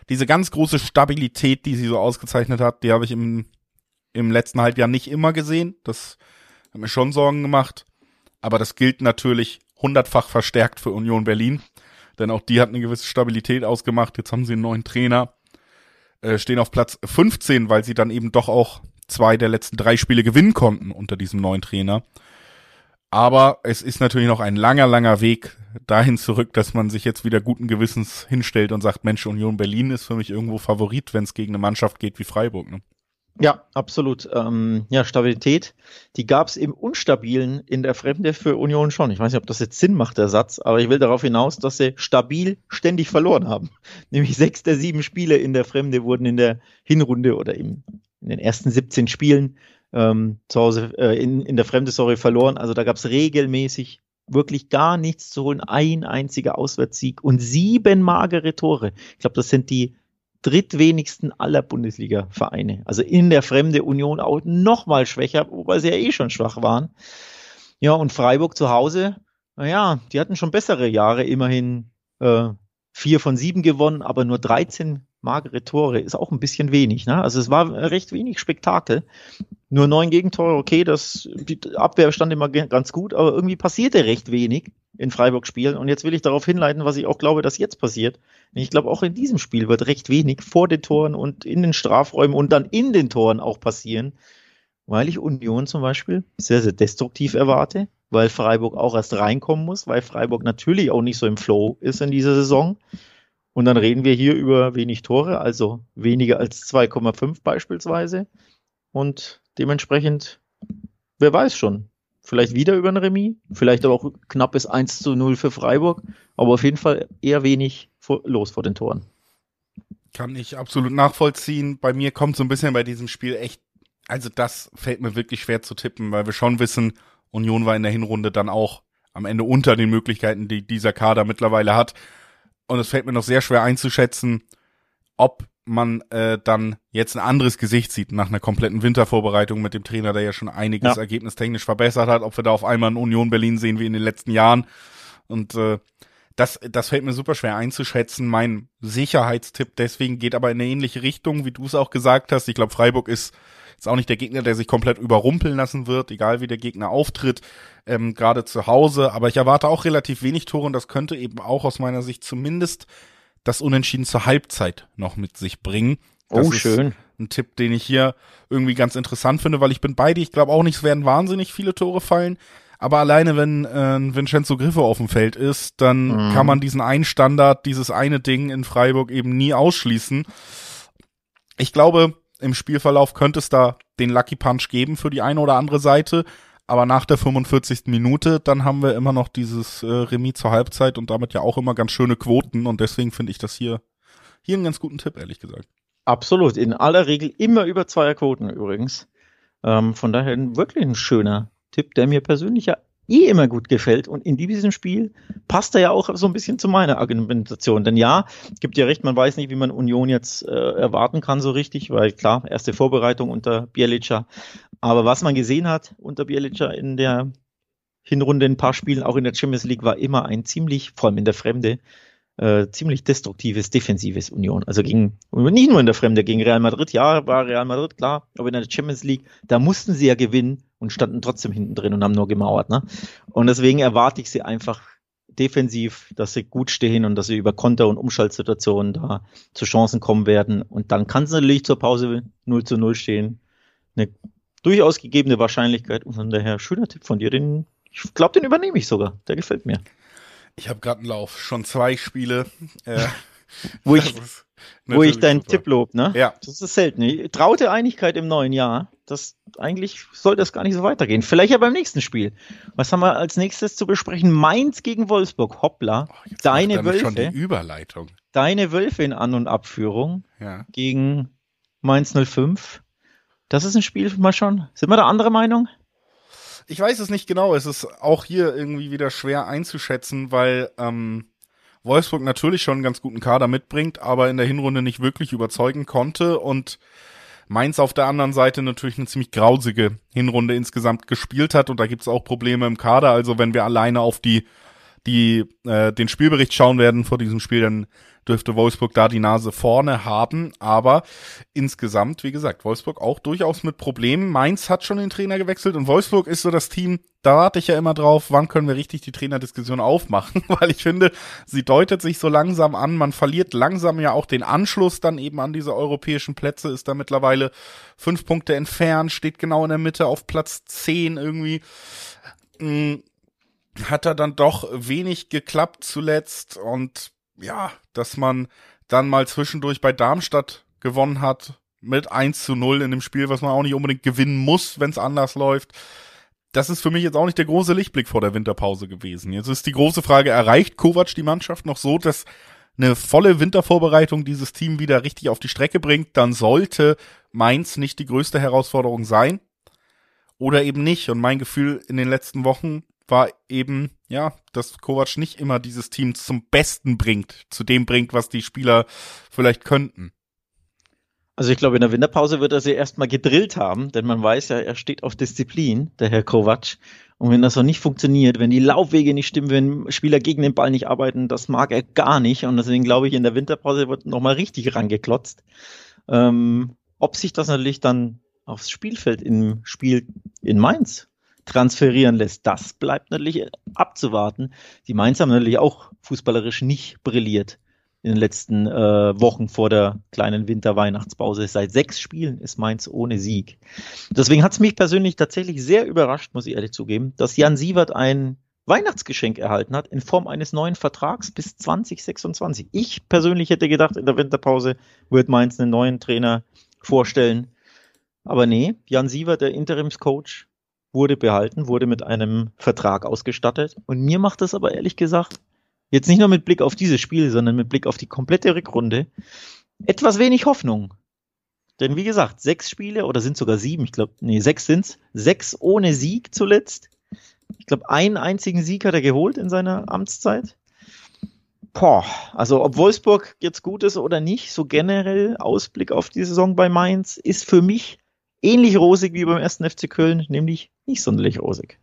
diese ganz große Stabilität, die sie so ausgezeichnet hat, die habe ich im, im letzten Halbjahr nicht immer gesehen. Das hat mir schon Sorgen gemacht. Aber das gilt natürlich hundertfach verstärkt für Union Berlin. Denn auch die hat eine gewisse Stabilität ausgemacht. Jetzt haben sie einen neuen Trainer, äh, stehen auf Platz 15, weil sie dann eben doch auch zwei der letzten drei Spiele gewinnen konnten unter diesem neuen Trainer. Aber es ist natürlich noch ein langer, langer Weg dahin zurück, dass man sich jetzt wieder guten Gewissens hinstellt und sagt, Mensch, Union Berlin ist für mich irgendwo Favorit, wenn es gegen eine Mannschaft geht wie Freiburg. Ne? Ja, absolut. Ähm, ja, Stabilität, die gab es im Unstabilen in der Fremde für Union schon. Ich weiß nicht, ob das jetzt Sinn macht, der Satz, aber ich will darauf hinaus, dass sie stabil ständig verloren haben. Nämlich sechs der sieben Spiele in der Fremde wurden in der Hinrunde oder im, in den ersten 17 Spielen ähm, zu Hause äh, in, in der Fremde, sorry, verloren. Also da gab es regelmäßig wirklich gar nichts zu holen. Ein einziger Auswärtssieg und sieben magere Tore. Ich glaube, das sind die drittwenigsten aller Bundesliga-Vereine. Also in der Fremde Union auch noch mal schwächer, wobei sie ja eh schon schwach waren. Ja, und Freiburg zu Hause, naja, die hatten schon bessere Jahre, immerhin äh, vier von sieben gewonnen, aber nur 13 magere Tore ist auch ein bisschen wenig. Ne? Also es war recht wenig Spektakel. Nur neun Gegentore, okay, das, die Abwehr stand immer ganz gut, aber irgendwie passierte recht wenig in Freiburg-Spielen. Und jetzt will ich darauf hinleiten, was ich auch glaube, dass jetzt passiert. Ich glaube, auch in diesem Spiel wird recht wenig vor den Toren und in den Strafräumen und dann in den Toren auch passieren, weil ich Union zum Beispiel sehr, sehr destruktiv erwarte, weil Freiburg auch erst reinkommen muss, weil Freiburg natürlich auch nicht so im Flow ist in dieser Saison. Und dann reden wir hier über wenig Tore, also weniger als 2,5 beispielsweise. Und dementsprechend, wer weiß schon, Vielleicht wieder über ein Remis, vielleicht aber auch knappes 1 zu 0 für Freiburg, aber auf jeden Fall eher wenig vor, los vor den Toren. Kann ich absolut nachvollziehen. Bei mir kommt so ein bisschen bei diesem Spiel echt, also das fällt mir wirklich schwer zu tippen, weil wir schon wissen, Union war in der Hinrunde dann auch am Ende unter den Möglichkeiten, die dieser Kader mittlerweile hat. Und es fällt mir noch sehr schwer einzuschätzen, ob man äh, dann jetzt ein anderes Gesicht sieht nach einer kompletten Wintervorbereitung mit dem Trainer, der ja schon einiges ja. ergebnistechnisch verbessert hat, ob wir da auf einmal in Union Berlin sehen wie in den letzten Jahren. Und äh, das, das fällt mir super schwer einzuschätzen. Mein Sicherheitstipp deswegen geht aber in eine ähnliche Richtung, wie du es auch gesagt hast. Ich glaube, Freiburg ist ist auch nicht der Gegner, der sich komplett überrumpeln lassen wird, egal wie der Gegner auftritt, ähm, gerade zu Hause. Aber ich erwarte auch relativ wenig Tore und das könnte eben auch aus meiner Sicht zumindest das Unentschieden zur Halbzeit noch mit sich bringen. Das oh, schön. ein Tipp, den ich hier irgendwie ganz interessant finde, weil ich bin beide. Ich glaube auch nicht, es werden wahnsinnig viele Tore fallen. Aber alleine, wenn äh, Vincenzo Griffe auf dem Feld ist, dann mhm. kann man diesen einen Standard, dieses eine Ding in Freiburg eben nie ausschließen. Ich glaube, im Spielverlauf könnte es da den Lucky Punch geben für die eine oder andere Seite. Aber nach der 45. Minute, dann haben wir immer noch dieses äh, Remis zur Halbzeit und damit ja auch immer ganz schöne Quoten. Und deswegen finde ich das hier, hier einen ganz guten Tipp, ehrlich gesagt. Absolut. In aller Regel immer über Zweierquoten übrigens. Ähm, von daher wirklich ein schöner Tipp, der mir persönlich ja eh immer gut gefällt. Und in diesem Spiel passt er ja auch so ein bisschen zu meiner Argumentation. Denn ja, gibt ja recht, man weiß nicht, wie man Union jetzt äh, erwarten kann so richtig, weil klar, erste Vorbereitung unter Bielica. Aber was man gesehen hat unter Bielica in der Hinrunde, in ein paar Spielen, auch in der Champions League, war immer ein ziemlich, vor allem in der Fremde, äh, ziemlich destruktives, defensives Union. Also gegen, nicht nur in der Fremde, gegen Real Madrid, ja, war Real Madrid, klar, aber in der Champions League, da mussten sie ja gewinnen und standen trotzdem hinten drin und haben nur gemauert. Ne? Und deswegen erwarte ich sie einfach defensiv, dass sie gut stehen und dass sie über Konter- und Umschaltsituationen da zu Chancen kommen werden. Und dann kann es natürlich zur Pause 0 zu 0 stehen. Eine durchaus gegebene Wahrscheinlichkeit. Und von daher, schöner Tipp von dir. Den, ich glaube, den übernehme ich sogar. Der gefällt mir. Ich habe gerade einen Lauf, schon zwei Spiele. Äh, wo ich, wo ich deinen Tipp lob, ne? Ja. Das ist selten. Traute Einigkeit im neuen Jahr. Das eigentlich soll das gar nicht so weitergehen. Vielleicht ja beim nächsten Spiel. Was haben wir als nächstes zu besprechen? Mainz gegen Wolfsburg. Hoppla. Oh, deine Wölfe. Schon die Überleitung. Deine Wölfe in An- und Abführung ja. gegen Mainz 05. Das ist ein Spiel mal schon. Sind wir da andere Meinung? Ich weiß es nicht genau. Es ist auch hier irgendwie wieder schwer einzuschätzen, weil ähm, Wolfsburg natürlich schon einen ganz guten Kader mitbringt, aber in der Hinrunde nicht wirklich überzeugen konnte und Mainz auf der anderen Seite natürlich eine ziemlich grausige Hinrunde insgesamt gespielt hat und da gibt es auch Probleme im Kader. Also wenn wir alleine auf die die äh, den Spielbericht schauen werden vor diesem Spiel, dann dürfte Wolfsburg da die Nase vorne haben. Aber insgesamt, wie gesagt, Wolfsburg auch durchaus mit Problemen. Mainz hat schon den Trainer gewechselt und Wolfsburg ist so das Team, da warte ich ja immer drauf, wann können wir richtig die Trainerdiskussion aufmachen, weil ich finde, sie deutet sich so langsam an, man verliert langsam ja auch den Anschluss dann eben an diese europäischen Plätze, ist da mittlerweile fünf Punkte entfernt, steht genau in der Mitte auf Platz zehn irgendwie. Hm, hat er dann doch wenig geklappt zuletzt und ja, dass man dann mal zwischendurch bei Darmstadt gewonnen hat mit 1 zu 0 in dem Spiel, was man auch nicht unbedingt gewinnen muss, wenn es anders läuft. Das ist für mich jetzt auch nicht der große Lichtblick vor der Winterpause gewesen. Jetzt ist die große Frage, erreicht Kovac die Mannschaft noch so, dass eine volle Wintervorbereitung dieses Team wieder richtig auf die Strecke bringt, dann sollte Mainz nicht die größte Herausforderung sein. Oder eben nicht. Und mein Gefühl in den letzten Wochen war eben, ja, dass Kovac nicht immer dieses Team zum Besten bringt, zu dem bringt, was die Spieler vielleicht könnten. Also ich glaube, in der Winterpause wird er sie erstmal gedrillt haben, denn man weiß ja, er steht auf Disziplin, der Herr Kovac. Und wenn das so nicht funktioniert, wenn die Laufwege nicht stimmen, wenn Spieler gegen den Ball nicht arbeiten, das mag er gar nicht. Und deswegen glaube ich, in der Winterpause wird nochmal richtig rangeklotzt. Ähm, ob sich das natürlich dann aufs Spielfeld im Spiel in Mainz transferieren lässt. Das bleibt natürlich abzuwarten. Die Mainz haben natürlich auch fußballerisch nicht brilliert in den letzten äh, Wochen vor der kleinen Winterweihnachtspause. Seit sechs Spielen ist Mainz ohne Sieg. Deswegen hat es mich persönlich tatsächlich sehr überrascht, muss ich ehrlich zugeben, dass Jan Sievert ein Weihnachtsgeschenk erhalten hat in Form eines neuen Vertrags bis 2026. Ich persönlich hätte gedacht, in der Winterpause wird Mainz einen neuen Trainer vorstellen. Aber nee, Jan Sievert, der Interimscoach, wurde behalten, wurde mit einem Vertrag ausgestattet. Und mir macht das aber ehrlich gesagt, jetzt nicht nur mit Blick auf dieses Spiel, sondern mit Blick auf die komplette Rückrunde, etwas wenig Hoffnung. Denn wie gesagt, sechs Spiele oder sind sogar sieben, ich glaube, nee, sechs sind's, sechs ohne Sieg zuletzt. Ich glaube, einen einzigen Sieg hat er geholt in seiner Amtszeit. Boah, also ob Wolfsburg jetzt gut ist oder nicht, so generell Ausblick auf die Saison bei Mainz ist für mich ähnlich rosig wie beim ersten FC Köln, nämlich nicht sonderlich rosig.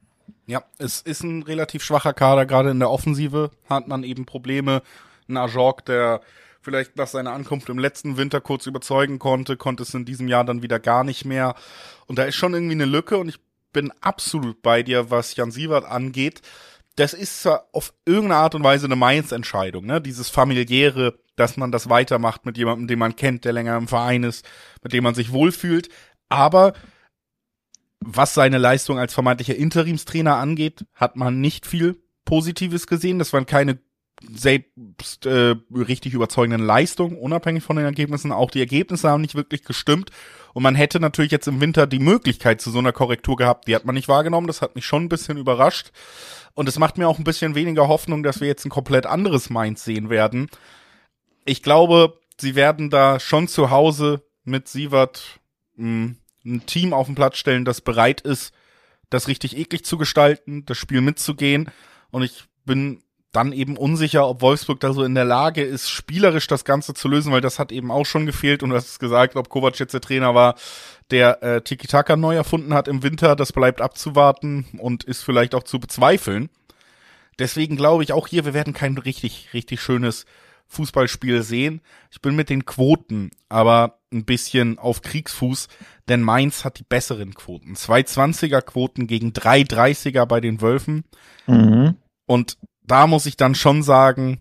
Ja, es ist ein relativ schwacher Kader, gerade in der Offensive hat man eben Probleme. Ein Ajorg, der vielleicht nach seiner Ankunft im letzten Winter kurz überzeugen konnte, konnte es in diesem Jahr dann wieder gar nicht mehr. Und da ist schon irgendwie eine Lücke und ich bin absolut bei dir, was Jan Sievert angeht. Das ist auf irgendeine Art und Weise eine Mainz-Entscheidung, ne? Dieses familiäre, dass man das weitermacht mit jemandem, den man kennt, der länger im Verein ist, mit dem man sich wohlfühlt. Aber was seine Leistung als vermeintlicher Interimstrainer angeht, hat man nicht viel Positives gesehen. Das waren keine selbst äh, richtig überzeugenden Leistungen, unabhängig von den Ergebnissen. Auch die Ergebnisse haben nicht wirklich gestimmt. Und man hätte natürlich jetzt im Winter die Möglichkeit zu so einer Korrektur gehabt. Die hat man nicht wahrgenommen. Das hat mich schon ein bisschen überrascht. Und es macht mir auch ein bisschen weniger Hoffnung, dass wir jetzt ein komplett anderes Mainz sehen werden. Ich glaube, sie werden da schon zu Hause mit Sievert mh, ein Team auf den Platz stellen, das bereit ist, das richtig eklig zu gestalten, das Spiel mitzugehen. Und ich bin dann eben unsicher, ob Wolfsburg da so in der Lage ist, spielerisch das Ganze zu lösen, weil das hat eben auch schon gefehlt und du hast es gesagt, ob Kovac jetzt der Trainer war, der äh, Tiki-Taka neu erfunden hat im Winter, das bleibt abzuwarten und ist vielleicht auch zu bezweifeln. Deswegen glaube ich auch hier, wir werden kein richtig, richtig schönes Fußballspiel sehen. Ich bin mit den Quoten aber ein bisschen auf Kriegsfuß, denn Mainz hat die besseren Quoten. 220er Quoten gegen 330er bei den Wölfen. Mhm. Und da muss ich dann schon sagen,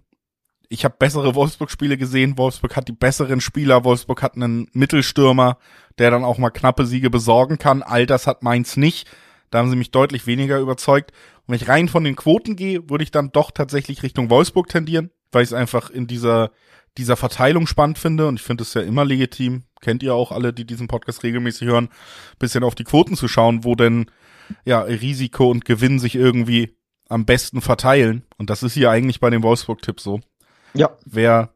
ich habe bessere Wolfsburg-Spiele gesehen. Wolfsburg hat die besseren Spieler. Wolfsburg hat einen Mittelstürmer, der dann auch mal knappe Siege besorgen kann. All das hat Mainz nicht. Da haben sie mich deutlich weniger überzeugt. Und wenn ich rein von den Quoten gehe, würde ich dann doch tatsächlich Richtung Wolfsburg tendieren, weil ich es einfach in dieser, dieser Verteilung spannend finde. Und ich finde es ja immer legitim, kennt ihr auch alle, die diesen Podcast regelmäßig hören, bisschen auf die Quoten zu schauen, wo denn ja Risiko und Gewinn sich irgendwie am besten verteilen. Und das ist hier eigentlich bei dem Wolfsburg-Tipp so. Ja. Wer,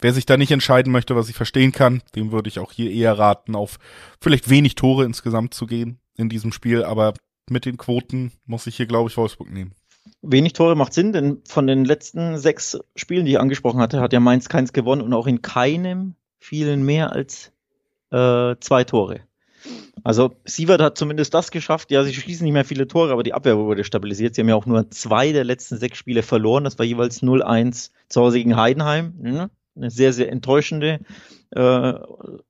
wer sich da nicht entscheiden möchte, was ich verstehen kann, dem würde ich auch hier eher raten, auf vielleicht wenig Tore insgesamt zu gehen in diesem Spiel. Aber mit den Quoten muss ich hier, glaube ich, Wolfsburg nehmen. Wenig Tore macht Sinn, denn von den letzten sechs Spielen, die ich angesprochen hatte, hat ja Mainz keins gewonnen und auch in keinem fielen mehr als äh, zwei Tore. Also Sievert hat zumindest das geschafft. Ja, sie schießen nicht mehr viele Tore, aber die Abwehr wurde stabilisiert. Sie haben ja auch nur zwei der letzten sechs Spiele verloren. Das war jeweils 0-1 zu Hause gegen Heidenheim. Ja, eine sehr, sehr enttäuschende, äh,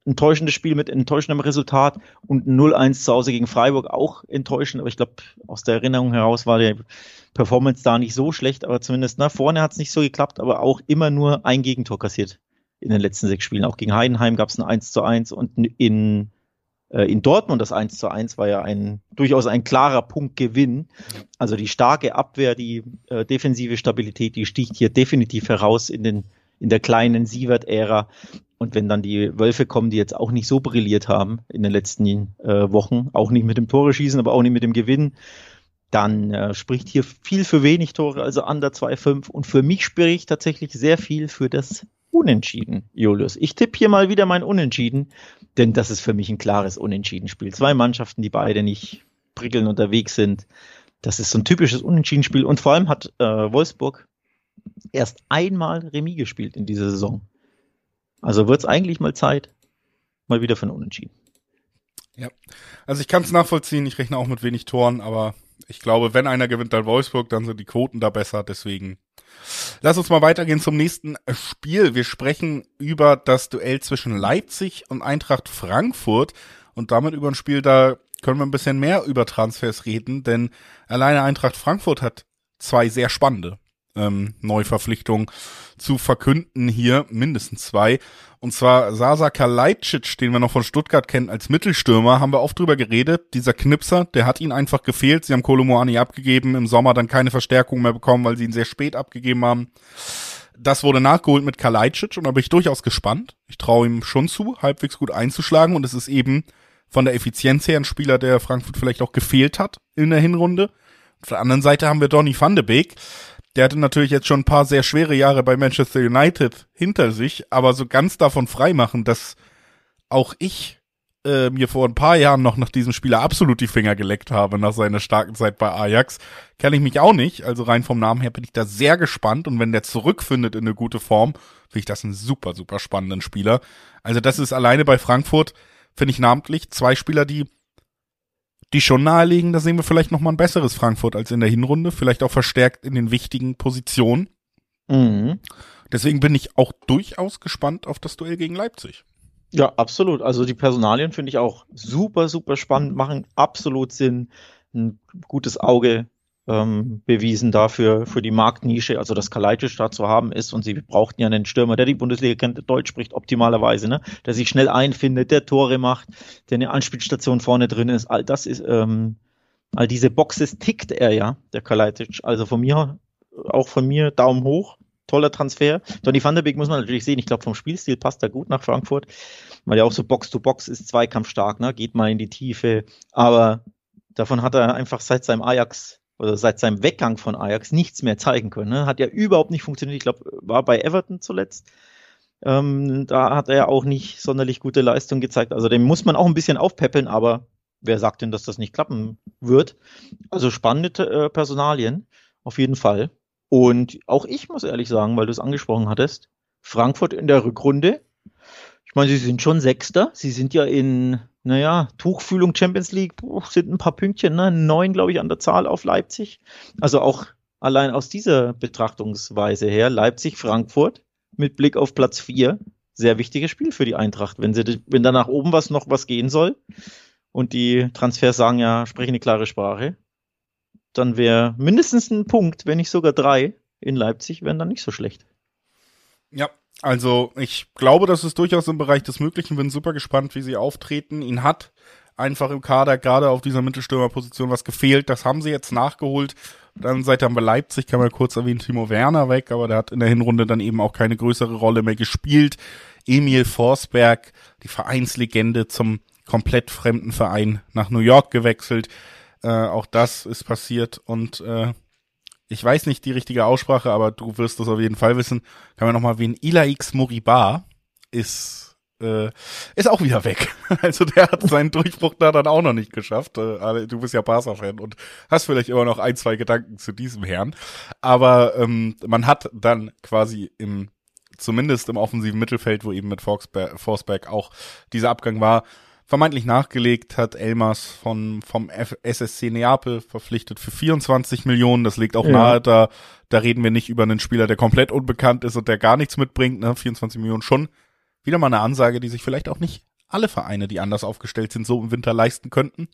enttäuschendes Spiel mit enttäuschendem Resultat und 0-1 zu Hause gegen Freiburg auch enttäuschend. Aber ich glaube, aus der Erinnerung heraus war die Performance da nicht so schlecht, aber zumindest nach vorne hat es nicht so geklappt, aber auch immer nur ein Gegentor kassiert in den letzten sechs Spielen. Auch gegen Heidenheim gab es ein 1 zu 1 und in äh, in Dortmund das 1 zu 1 war ja ein durchaus ein klarer Punktgewinn. Also die starke Abwehr, die äh, defensive Stabilität, die sticht hier definitiv heraus in den in der kleinen Sievert-Ära. Und wenn dann die Wölfe kommen, die jetzt auch nicht so brilliert haben in den letzten äh, Wochen, auch nicht mit dem Tore schießen, aber auch nicht mit dem Gewinn, dann äh, spricht hier viel für wenig Tore, also under 2,5. Und für mich spricht tatsächlich sehr viel für das Unentschieden, Julius. Ich tippe hier mal wieder mein Unentschieden, denn das ist für mich ein klares Unentschieden-Spiel. Zwei Mannschaften, die beide nicht prickeln unterwegs sind. Das ist so ein typisches Unentschieden-Spiel. Und vor allem hat äh, Wolfsburg erst einmal Remis gespielt in dieser Saison. Also wird es eigentlich mal Zeit, mal wieder für ein Unentschieden. Ja, also ich kann es nachvollziehen. Ich rechne auch mit wenig Toren, aber ich glaube, wenn einer gewinnt, dann Wolfsburg, dann sind die Quoten da besser. Deswegen Lass uns mal weitergehen zum nächsten Spiel. Wir sprechen über das Duell zwischen Leipzig und Eintracht Frankfurt und damit über ein Spiel, da können wir ein bisschen mehr über Transfers reden, denn alleine Eintracht Frankfurt hat zwei sehr spannende ähm, Neuverpflichtung zu verkünden hier, mindestens zwei. Und zwar Sasa Kalajdzic, den wir noch von Stuttgart kennen als Mittelstürmer, haben wir oft drüber geredet. Dieser Knipser, der hat ihn einfach gefehlt. Sie haben Kolomoani abgegeben, im Sommer dann keine Verstärkung mehr bekommen, weil sie ihn sehr spät abgegeben haben. Das wurde nachgeholt mit Kalajdzic und da bin ich durchaus gespannt. Ich traue ihm schon zu, halbwegs gut einzuschlagen und es ist eben von der Effizienz her ein Spieler, der Frankfurt vielleicht auch gefehlt hat in der Hinrunde. Auf der anderen Seite haben wir Donny van de Beek. Der hatte natürlich jetzt schon ein paar sehr schwere Jahre bei Manchester United hinter sich, aber so ganz davon freimachen, dass auch ich äh, mir vor ein paar Jahren noch nach diesem Spieler absolut die Finger geleckt habe, nach seiner starken Zeit bei Ajax, kann ich mich auch nicht. Also rein vom Namen her bin ich da sehr gespannt und wenn der zurückfindet in eine gute Form, finde ich das einen super, super spannenden Spieler. Also das ist alleine bei Frankfurt, finde ich namentlich, zwei Spieler, die die schon nahelegen, da sehen wir vielleicht noch mal ein besseres Frankfurt als in der Hinrunde, vielleicht auch verstärkt in den wichtigen Positionen. Mhm. Deswegen bin ich auch durchaus gespannt auf das Duell gegen Leipzig. Ja, absolut. Also die Personalien finde ich auch super, super spannend, machen absolut Sinn. Ein gutes Auge ähm, bewiesen dafür, für die Marktnische, also dass Kalajdzic da zu haben ist. Und sie brauchten ja einen Stürmer, der die Bundesliga kennt, Deutsch spricht optimalerweise, ne? der sich schnell einfindet, der Tore macht, der eine Anspielstation vorne drin ist, all das ist, ähm, all diese Boxes tickt er ja, der Kalajdzic, also von mir, auch von mir Daumen hoch, toller Transfer. Donny van der Beek muss man natürlich sehen, ich glaube vom Spielstil passt er gut nach Frankfurt, weil er auch so Box-to-Box -Box ist, zweikampfstark, ne? geht mal in die Tiefe, aber davon hat er einfach seit seinem Ajax oder seit seinem Weggang von Ajax nichts mehr zeigen können. Ne? Hat ja überhaupt nicht funktioniert. Ich glaube, war bei Everton zuletzt. Ähm, da hat er auch nicht sonderlich gute Leistung gezeigt. Also den muss man auch ein bisschen aufpäppeln, aber wer sagt denn, dass das nicht klappen wird? Also spannende äh, Personalien, auf jeden Fall. Und auch ich muss ehrlich sagen, weil du es angesprochen hattest, Frankfurt in der Rückrunde. Ich meine, sie sind schon Sechster. Sie sind ja in naja, Tuchfühlung Champions League boah, sind ein paar Pünktchen, ne? neun, glaube ich, an der Zahl auf Leipzig. Also auch allein aus dieser Betrachtungsweise her, Leipzig-Frankfurt mit Blick auf Platz vier, sehr wichtiges Spiel für die Eintracht. Wenn, sie, wenn da nach oben was noch was gehen soll und die Transfers sagen ja, sprechen eine klare Sprache, dann wäre mindestens ein Punkt, wenn nicht sogar drei in Leipzig, wären dann nicht so schlecht. Ja, also ich glaube, das ist durchaus im Bereich des Möglichen. Bin super gespannt, wie sie auftreten. Ihn hat einfach im Kader gerade auf dieser Mittelstürmerposition was gefehlt. Das haben sie jetzt nachgeholt. Dann seit haben wir Leipzig, kann man kurz erwähnen, Timo Werner weg, aber der hat in der Hinrunde dann eben auch keine größere Rolle mehr gespielt. Emil Forsberg, die Vereinslegende zum komplett fremden Verein nach New York gewechselt. Äh, auch das ist passiert und äh, ich weiß nicht die richtige Aussprache, aber du wirst das auf jeden Fall wissen. Kann man nochmal wen Ilaix Moriba ist äh, ist auch wieder weg. Also der hat seinen Durchbruch da dann auch noch nicht geschafft. Äh, du bist ja Barca-Fan und hast vielleicht immer noch ein, zwei Gedanken zu diesem Herrn. Aber ähm, man hat dann quasi im zumindest im offensiven Mittelfeld, wo eben mit Forsberg auch dieser Abgang war, vermeintlich nachgelegt hat Elmas von, vom F SSC Neapel verpflichtet für 24 Millionen. Das liegt auch ja. nahe, da, da reden wir nicht über einen Spieler, der komplett unbekannt ist und der gar nichts mitbringt. Ne? 24 Millionen schon wieder mal eine Ansage, die sich vielleicht auch nicht alle Vereine, die anders aufgestellt sind, so im Winter leisten könnten.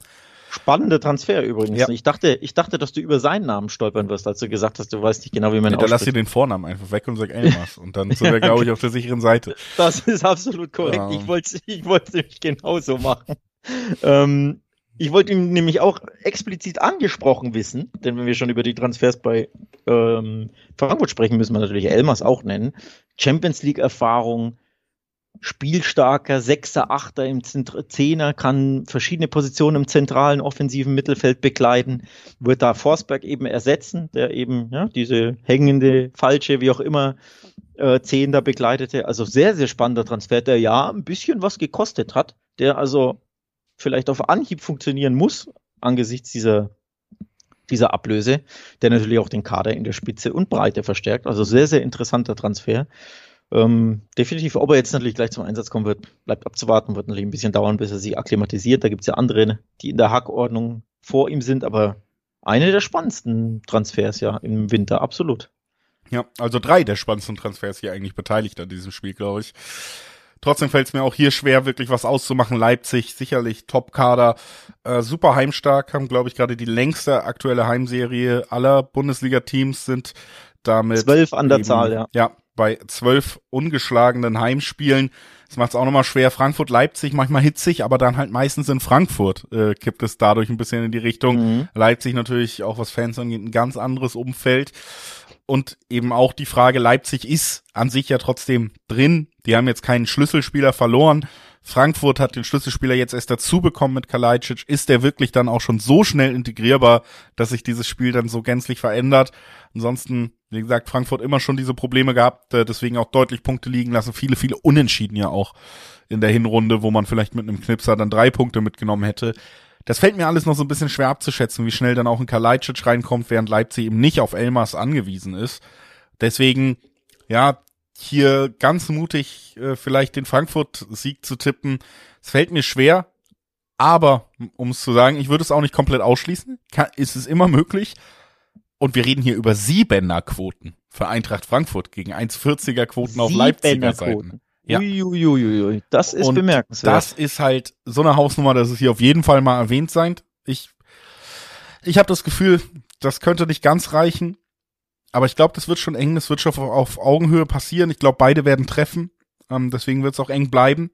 Spannende Transfer übrigens. Ja. Ich dachte, ich dachte, dass du über seinen Namen stolpern wirst, als du gesagt hast, du weißt nicht genau, wie man ja, lass dir den Vornamen einfach weg und sag Elmas. Und dann sind wir, glaube ich, auf der sicheren Seite. Das ist absolut korrekt. Ja. Ich wollte ich wollte nämlich genauso machen. ähm, ich wollte ihn nämlich auch explizit angesprochen wissen, denn wenn wir schon über die Transfers bei ähm, Frankfurt sprechen, müssen wir natürlich Elmas auch nennen. Champions League Erfahrung, spielstarker Sechser, Achter im Zehner, kann verschiedene Positionen im zentralen offensiven Mittelfeld bekleiden, wird da Forsberg eben ersetzen, der eben ja, diese hängende, falsche, wie auch immer, äh, Zehn da begleitete. Also sehr, sehr spannender Transfer, der ja ein bisschen was gekostet hat, der also vielleicht auf Anhieb funktionieren muss, angesichts dieser dieser Ablöse, der natürlich auch den Kader in der Spitze und Breite verstärkt. Also sehr, sehr interessanter Transfer. Ähm, definitiv, ob er jetzt natürlich gleich zum Einsatz kommen wird, bleibt abzuwarten, wird natürlich ein bisschen dauern, bis er sich akklimatisiert. Da gibt es ja andere, die in der Hackordnung vor ihm sind, aber eine der spannendsten Transfers ja im Winter, absolut. Ja, also drei der spannendsten Transfers hier eigentlich beteiligt an diesem Spiel, glaube ich. Trotzdem fällt es mir auch hier schwer, wirklich was auszumachen. Leipzig sicherlich Top-Kader, äh, super heimstark, haben, glaube ich, gerade die längste aktuelle Heimserie aller Bundesliga-Teams sind damit. Zwölf an der eben, Zahl, ja. Ja, bei zwölf ungeschlagenen Heimspielen. Das macht es auch nochmal schwer. Frankfurt, Leipzig manchmal hitzig, aber dann halt meistens in Frankfurt äh, kippt es dadurch ein bisschen in die Richtung. Mhm. Leipzig natürlich auch was Fans angeht ein ganz anderes Umfeld. Und eben auch die Frage, Leipzig ist an sich ja trotzdem drin. Die haben jetzt keinen Schlüsselspieler verloren. Frankfurt hat den Schlüsselspieler jetzt erst dazu bekommen mit Kalajdzic. Ist der wirklich dann auch schon so schnell integrierbar, dass sich dieses Spiel dann so gänzlich verändert? Ansonsten, wie gesagt, Frankfurt immer schon diese Probleme gehabt, äh, deswegen auch deutlich Punkte liegen lassen. Viele, viele Unentschieden ja auch in der Hinrunde, wo man vielleicht mit einem Knipser dann drei Punkte mitgenommen hätte. Das fällt mir alles noch so ein bisschen schwer abzuschätzen, wie schnell dann auch ein Kalajdzic reinkommt, während Leipzig eben nicht auf Elmas angewiesen ist. Deswegen, ja, hier ganz mutig äh, vielleicht den Frankfurt-Sieg zu tippen. Es fällt mir schwer, aber um es zu sagen, ich würde es auch nicht komplett ausschließen. Kann, ist es immer möglich. Und wir reden hier über Siebener-Quoten für Eintracht Frankfurt gegen 1,40er Quoten auf Leipziger Seiten. Ja. Uiuiuiui, das ist Und bemerkenswert. Das ist halt so eine Hausnummer, dass es hier auf jeden Fall mal erwähnt sein. Ich, ich habe das Gefühl, das könnte nicht ganz reichen. Aber ich glaube, das wird schon eng, das wird schon auf, auf Augenhöhe passieren. Ich glaube, beide werden treffen. Ähm, deswegen wird es auch eng bleiben.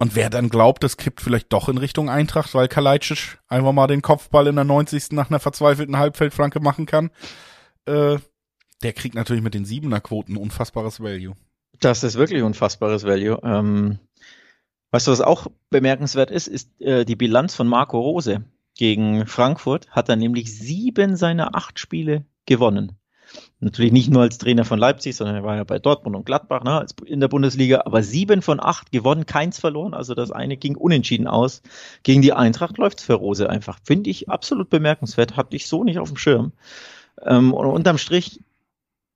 Und wer dann glaubt, das kippt vielleicht doch in Richtung Eintracht, weil Kalajdzic einfach mal den Kopfball in der 90. nach einer verzweifelten Halbfeldflanke machen kann, äh, der kriegt natürlich mit den Siebener Quoten unfassbares Value. Das ist wirklich unfassbares Value. Ähm, weißt du, was auch bemerkenswert ist, ist äh, die Bilanz von Marco Rose gegen Frankfurt. Hat er nämlich sieben seiner acht Spiele gewonnen. Natürlich nicht nur als Trainer von Leipzig, sondern er war ja bei Dortmund und Gladbach ne, in der Bundesliga, aber sieben von acht gewonnen, keins verloren. Also das eine ging unentschieden aus. Gegen die Eintracht läuft für Rose einfach. Finde ich absolut bemerkenswert. Hatte ich so nicht auf dem Schirm. Ähm, und unterm Strich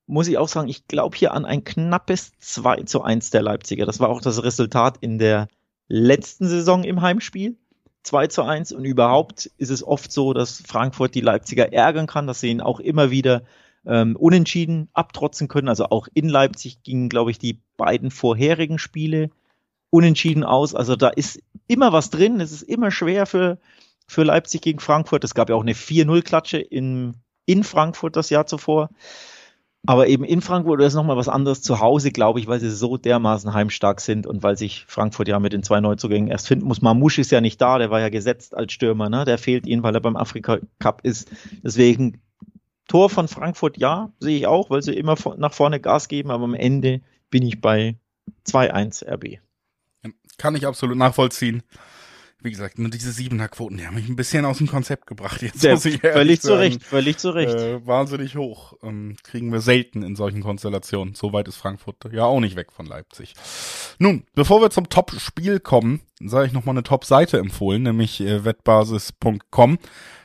muss ich auch sagen, ich glaube hier an ein knappes 2 zu 1 der Leipziger. Das war auch das Resultat in der letzten Saison im Heimspiel. 2 zu 1 und überhaupt ist es oft so, dass Frankfurt die Leipziger ärgern kann, dass sie ihn auch immer wieder ähm, unentschieden abtrotzen können. Also auch in Leipzig gingen, glaube ich, die beiden vorherigen Spiele unentschieden aus. Also da ist immer was drin. Es ist immer schwer für, für Leipzig gegen Frankfurt. Es gab ja auch eine 4-0-Klatsche in, in Frankfurt das Jahr zuvor. Aber eben in Frankfurt ist nochmal was anderes zu Hause, glaube ich, weil sie so dermaßen heimstark sind und weil sich Frankfurt ja mit den zwei Neuzugängen erst finden muss. Mamouche ist ja nicht da, der war ja gesetzt als Stürmer, ne? Der fehlt ihnen, weil er beim Afrika Cup ist. Deswegen Tor von Frankfurt, ja, sehe ich auch, weil sie immer nach vorne Gas geben, aber am Ende bin ich bei 2-1 RB. Kann ich absolut nachvollziehen wie gesagt, nur diese Siebener-Quoten, die haben mich ein bisschen aus dem Konzept gebracht. Jetzt Sehr, muss ich völlig zu Recht, völlig zu Recht. Äh, wahnsinnig hoch. Ähm, kriegen wir selten in solchen Konstellationen. So weit ist Frankfurt ja auch nicht weg von Leipzig. Nun, bevor wir zum Top-Spiel kommen, sage ich nochmal eine Top-Seite empfohlen, nämlich äh, wettbasis.com.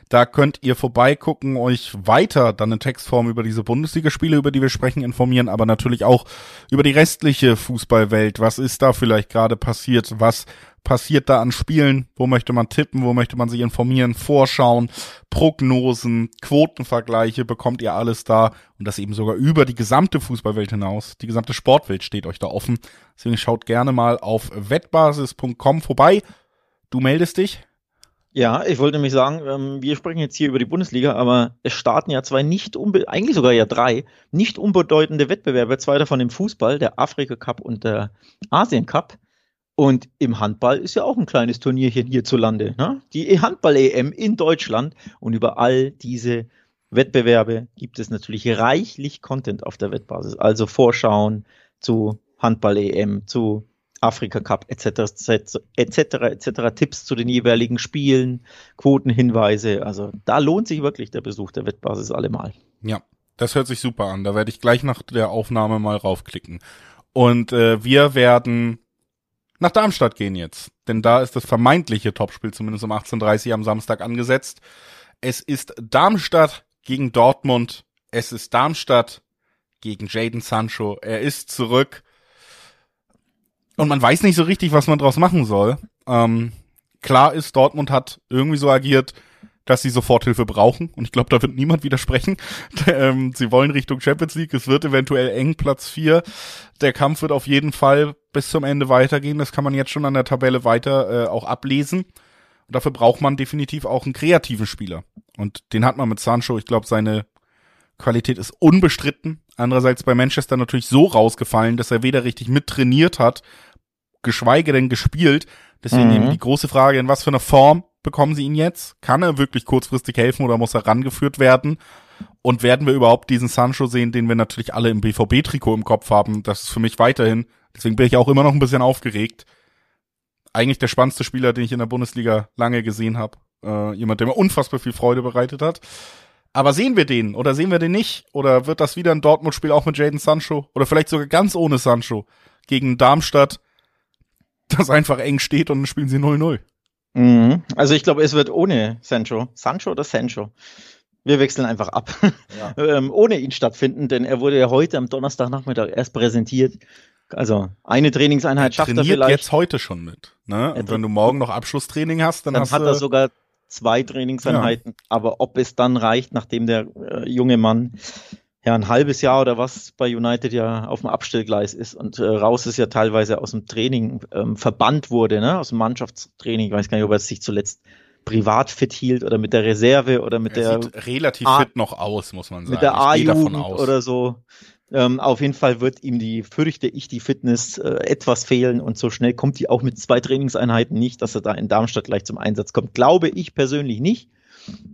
Da könnt ihr vorbeigucken, euch weiter dann in Textform über diese Bundesligaspiele, über die wir sprechen, informieren, aber natürlich auch über die restliche Fußballwelt. Was ist da vielleicht gerade passiert? Was passiert da an Spielen? Wo möchte man tippen? Wo möchte man sich informieren? Vorschauen, Prognosen, Quotenvergleiche bekommt ihr alles da und das eben sogar über die gesamte Fußballwelt hinaus. Die gesamte Sportwelt steht euch da offen. Deswegen schaut gerne mal auf wettbasis.com vorbei. Du meldest dich? Ja, ich wollte nämlich sagen, ähm, wir sprechen jetzt hier über die Bundesliga, aber es starten ja zwei nicht unbe eigentlich sogar ja drei nicht unbedeutende Wettbewerbe, zwei davon im Fußball, der Afrika Cup und der Asien Cup. Und im Handball ist ja auch ein kleines Turnierchen hierzulande. Ne? Die Handball-EM in Deutschland. Und über all diese Wettbewerbe gibt es natürlich reichlich Content auf der Wettbasis. Also Vorschauen zu Handball-EM, zu Afrika Cup etc. etc. etc. Tipps zu den jeweiligen Spielen, Quotenhinweise. Also da lohnt sich wirklich der Besuch der Wettbasis allemal. Ja, das hört sich super an. Da werde ich gleich nach der Aufnahme mal raufklicken. Und äh, wir werden nach Darmstadt gehen jetzt. Denn da ist das vermeintliche Topspiel zumindest um 18.30 Uhr am Samstag angesetzt. Es ist Darmstadt gegen Dortmund. Es ist Darmstadt gegen Jaden Sancho. Er ist zurück. Und man weiß nicht so richtig, was man draus machen soll. Ähm, klar ist, Dortmund hat irgendwie so agiert, dass sie Soforthilfe brauchen. Und ich glaube, da wird niemand widersprechen. ähm, sie wollen Richtung Champions League. Es wird eventuell eng, Platz vier. Der Kampf wird auf jeden Fall bis zum Ende weitergehen. Das kann man jetzt schon an der Tabelle weiter äh, auch ablesen. Und dafür braucht man definitiv auch einen kreativen Spieler. Und den hat man mit Sancho. Ich glaube, seine Qualität ist unbestritten. Andererseits bei Manchester natürlich so rausgefallen, dass er weder richtig mittrainiert hat, geschweige denn gespielt. Deswegen mhm. eben die große Frage, in was für einer Form bekommen sie ihn jetzt? Kann er wirklich kurzfristig helfen oder muss er rangeführt werden? Und werden wir überhaupt diesen Sancho sehen, den wir natürlich alle im BVB-Trikot im Kopf haben? Das ist für mich weiterhin, deswegen bin ich auch immer noch ein bisschen aufgeregt, eigentlich der spannendste Spieler, den ich in der Bundesliga lange gesehen habe. Äh, jemand, der mir unfassbar viel Freude bereitet hat. Aber sehen wir den oder sehen wir den nicht? Oder wird das wieder ein Dortmund-Spiel auch mit Jaden Sancho? Oder vielleicht sogar ganz ohne Sancho gegen Darmstadt, das einfach eng steht und dann spielen sie 0-0. Mhm. Also ich glaube, es wird ohne Sancho. Sancho oder Sancho? Wir wechseln einfach ab. Ja. ähm, ohne ihn stattfinden, denn er wurde ja heute am Donnerstagnachmittag erst präsentiert. Also eine Trainingseinheit er schafft er vielleicht. jetzt heute schon mit. Ne? Und wenn du morgen noch Abschlusstraining hast, dann, dann hast hat er sogar zwei Trainingseinheiten. Ja. Aber ob es dann reicht, nachdem der äh, junge Mann ja ein halbes Jahr oder was bei United ja auf dem Abstellgleis ist und äh, raus ist ja teilweise aus dem Training ähm, verbannt wurde, ne? aus dem Mannschaftstraining. Ich weiß gar nicht, ob er sich zuletzt privat fit hielt oder mit der Reserve oder mit er der sieht relativ A fit noch aus, muss man sagen. Mit der A-Jugend oder so. Ähm, auf jeden Fall wird ihm die, fürchte ich, die Fitness äh, etwas fehlen und so schnell kommt die auch mit zwei Trainingseinheiten nicht, dass er da in Darmstadt gleich zum Einsatz kommt. Glaube ich persönlich nicht.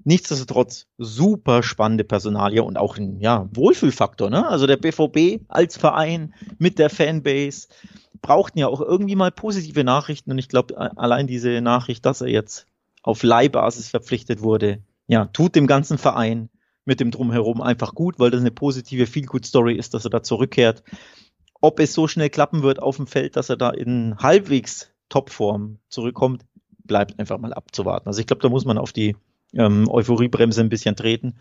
Nichtsdestotrotz super spannende Personalie und auch ein ja, Wohlfühlfaktor. Ne? Also der BVB als Verein mit der Fanbase brauchten ja auch irgendwie mal positive Nachrichten und ich glaube allein diese Nachricht, dass er jetzt auf Leihbasis verpflichtet wurde, ja, tut dem ganzen Verein mit dem Drumherum einfach gut, weil das eine positive Feel-Good-Story ist, dass er da zurückkehrt. Ob es so schnell klappen wird auf dem Feld, dass er da in halbwegs Topform zurückkommt, bleibt einfach mal abzuwarten. Also ich glaube, da muss man auf die ähm, Euphoriebremse ein bisschen treten.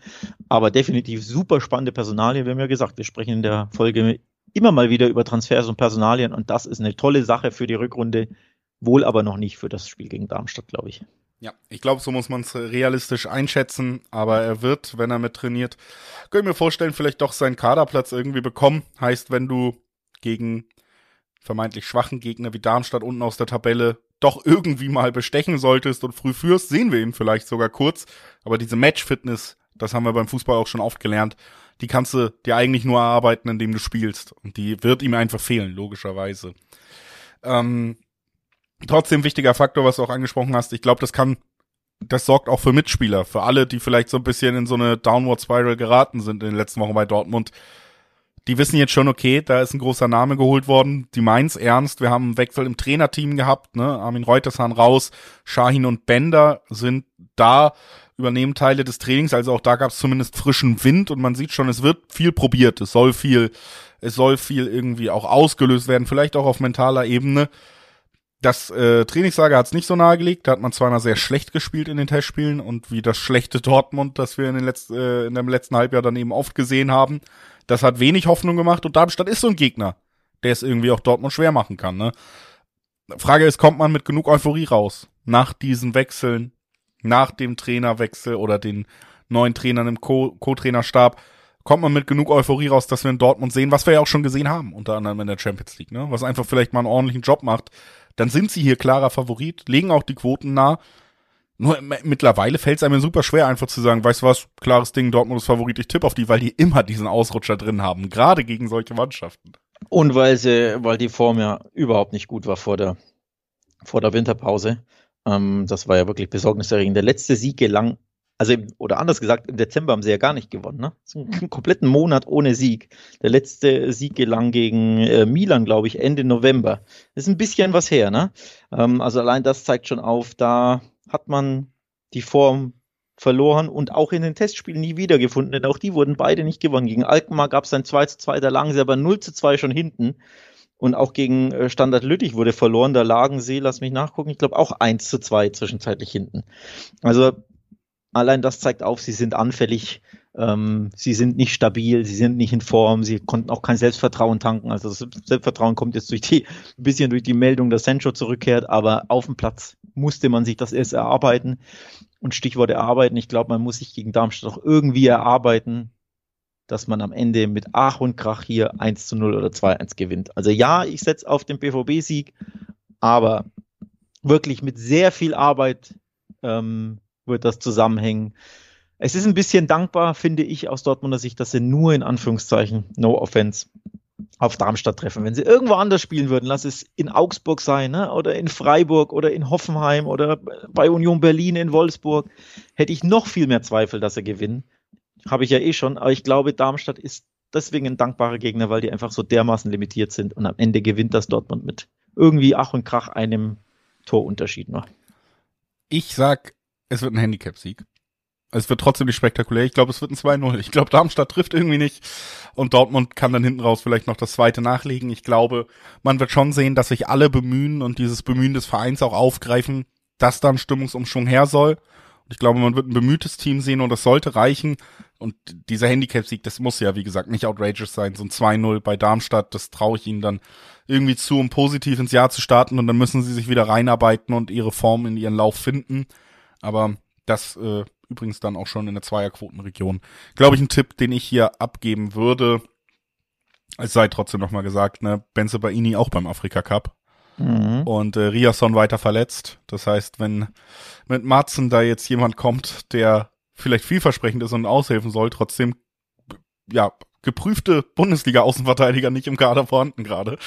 Aber definitiv super spannende Personalien. Wir haben ja gesagt, wir sprechen in der Folge immer mal wieder über Transfers und Personalien und das ist eine tolle Sache für die Rückrunde, wohl aber noch nicht für das Spiel gegen Darmstadt, glaube ich. Ja, ich glaube, so muss man es realistisch einschätzen, aber er wird, wenn er mit trainiert, könnte ich mir vorstellen, vielleicht doch seinen Kaderplatz irgendwie bekommen. Heißt, wenn du gegen vermeintlich schwachen Gegner wie Darmstadt unten aus der Tabelle doch irgendwie mal bestechen solltest und früh führst, sehen wir ihn vielleicht sogar kurz. Aber diese Match-Fitness, das haben wir beim Fußball auch schon oft gelernt, die kannst du dir eigentlich nur erarbeiten, indem du spielst. Und die wird ihm einfach fehlen, logischerweise. Ähm, trotzdem wichtiger Faktor, was du auch angesprochen hast. Ich glaube, das kann, das sorgt auch für Mitspieler, für alle, die vielleicht so ein bisschen in so eine Downward Spiral geraten sind in den letzten Wochen bei Dortmund die wissen jetzt schon, okay, da ist ein großer Name geholt worden, die meint's ernst. Wir haben einen Wechsel im Trainerteam gehabt, ne? Armin Reutersahn raus, Shahin und Bender sind da, übernehmen Teile des Trainings, also auch da gab's zumindest frischen Wind und man sieht schon, es wird viel probiert, es soll viel, es soll viel irgendwie auch ausgelöst werden, vielleicht auch auf mentaler Ebene. Das äh, Trainingslager hat's nicht so nahegelegt, da hat man zweimal sehr schlecht gespielt in den Testspielen und wie das schlechte Dortmund, das wir in, den letzten, äh, in dem letzten Halbjahr dann eben oft gesehen haben, das hat wenig Hoffnung gemacht und Darmstadt ist so ein Gegner, der es irgendwie auch Dortmund schwer machen kann. Ne? Frage ist, kommt man mit genug Euphorie raus nach diesen Wechseln, nach dem Trainerwechsel oder den neuen Trainern im Co-Trainerstab? kommt man mit genug Euphorie raus, dass wir in Dortmund sehen, was wir ja auch schon gesehen haben, unter anderem in der Champions League, ne? Was einfach vielleicht mal einen ordentlichen Job macht. Dann sind sie hier klarer Favorit, legen auch die Quoten nah nur mittlerweile fällt es einem super schwer, einfach zu sagen, weißt du was, klares Ding, Dortmund ist Favorit, ich tippe auf die, weil die immer diesen Ausrutscher drin haben, gerade gegen solche Mannschaften. Und weil sie, weil die Form ja überhaupt nicht gut war vor der, vor der Winterpause. Ähm, das war ja wirklich besorgniserregend. Der letzte Sieg gelang, also, oder anders gesagt, im Dezember haben sie ja gar nicht gewonnen, ne? Einen kompletten Monat ohne Sieg. Der letzte Sieg gelang gegen äh, Milan, glaube ich, Ende November. Das ist ein bisschen was her, ne? Ähm, also allein das zeigt schon auf, da hat man die Form verloren und auch in den Testspielen nie wiedergefunden, denn auch die wurden beide nicht gewonnen. Gegen Alkmaar gab es ein 2 zu 2, da lagen sie aber 0 zu 2 schon hinten. Und auch gegen äh, Standard Lüttich wurde verloren, da lagen sie, lass mich nachgucken, ich glaube auch 1 zu 2 zwischenzeitlich hinten. Also allein das zeigt auf, sie sind anfällig, ähm, sie sind nicht stabil, sie sind nicht in Form, sie konnten auch kein Selbstvertrauen tanken. Also das Selbstvertrauen kommt jetzt durch die, ein bisschen durch die Meldung, dass Sancho zurückkehrt, aber auf dem Platz musste man sich das erst erarbeiten. Und Stichwort erarbeiten, ich glaube, man muss sich gegen Darmstadt auch irgendwie erarbeiten, dass man am Ende mit Ach und Krach hier 1 zu 0 oder 2-1 gewinnt. Also ja, ich setze auf den BVB-Sieg, aber wirklich mit sehr viel Arbeit ähm, wird das zusammenhängen. Es ist ein bisschen dankbar, finde ich, aus Dortmunder Sicht, dass sie nur in Anführungszeichen, no offense, auf Darmstadt treffen. Wenn sie irgendwo anders spielen würden, lass es in Augsburg sein, ne? oder in Freiburg oder in Hoffenheim oder bei Union Berlin in Wolfsburg, hätte ich noch viel mehr Zweifel, dass sie gewinnen. Habe ich ja eh schon, aber ich glaube, Darmstadt ist deswegen ein dankbarer Gegner, weil die einfach so dermaßen limitiert sind und am Ende gewinnt das Dortmund mit irgendwie Ach und Krach einem Torunterschied noch. Ich sag, es wird ein Handicap-Sieg. Es wird trotzdem nicht spektakulär. Ich glaube, es wird ein 2-0. Ich glaube, Darmstadt trifft irgendwie nicht. Und Dortmund kann dann hinten raus vielleicht noch das zweite nachlegen. Ich glaube, man wird schon sehen, dass sich alle bemühen und dieses Bemühen des Vereins auch aufgreifen, dass dann Stimmungsumschwung her soll. Und ich glaube, man wird ein bemühtes Team sehen und das sollte reichen. Und dieser Handicap-Sieg, das muss ja, wie gesagt, nicht outrageous sein. So ein 2-0 bei Darmstadt, das traue ich ihnen dann irgendwie zu, um positiv ins Jahr zu starten. Und dann müssen sie sich wieder reinarbeiten und ihre Form in ihren Lauf finden. Aber das äh, übrigens dann auch schon in der Zweierquotenregion. Glaube ich, ein Tipp, den ich hier abgeben würde. Es sei trotzdem nochmal gesagt, ne, Benze Baini auch beim Afrika Cup. Mhm. Und äh, Riasson weiter verletzt. Das heißt, wenn mit Marzen da jetzt jemand kommt, der vielleicht vielversprechend ist und aushelfen soll, trotzdem ja geprüfte Bundesliga-Außenverteidiger nicht im Kader vorhanden gerade.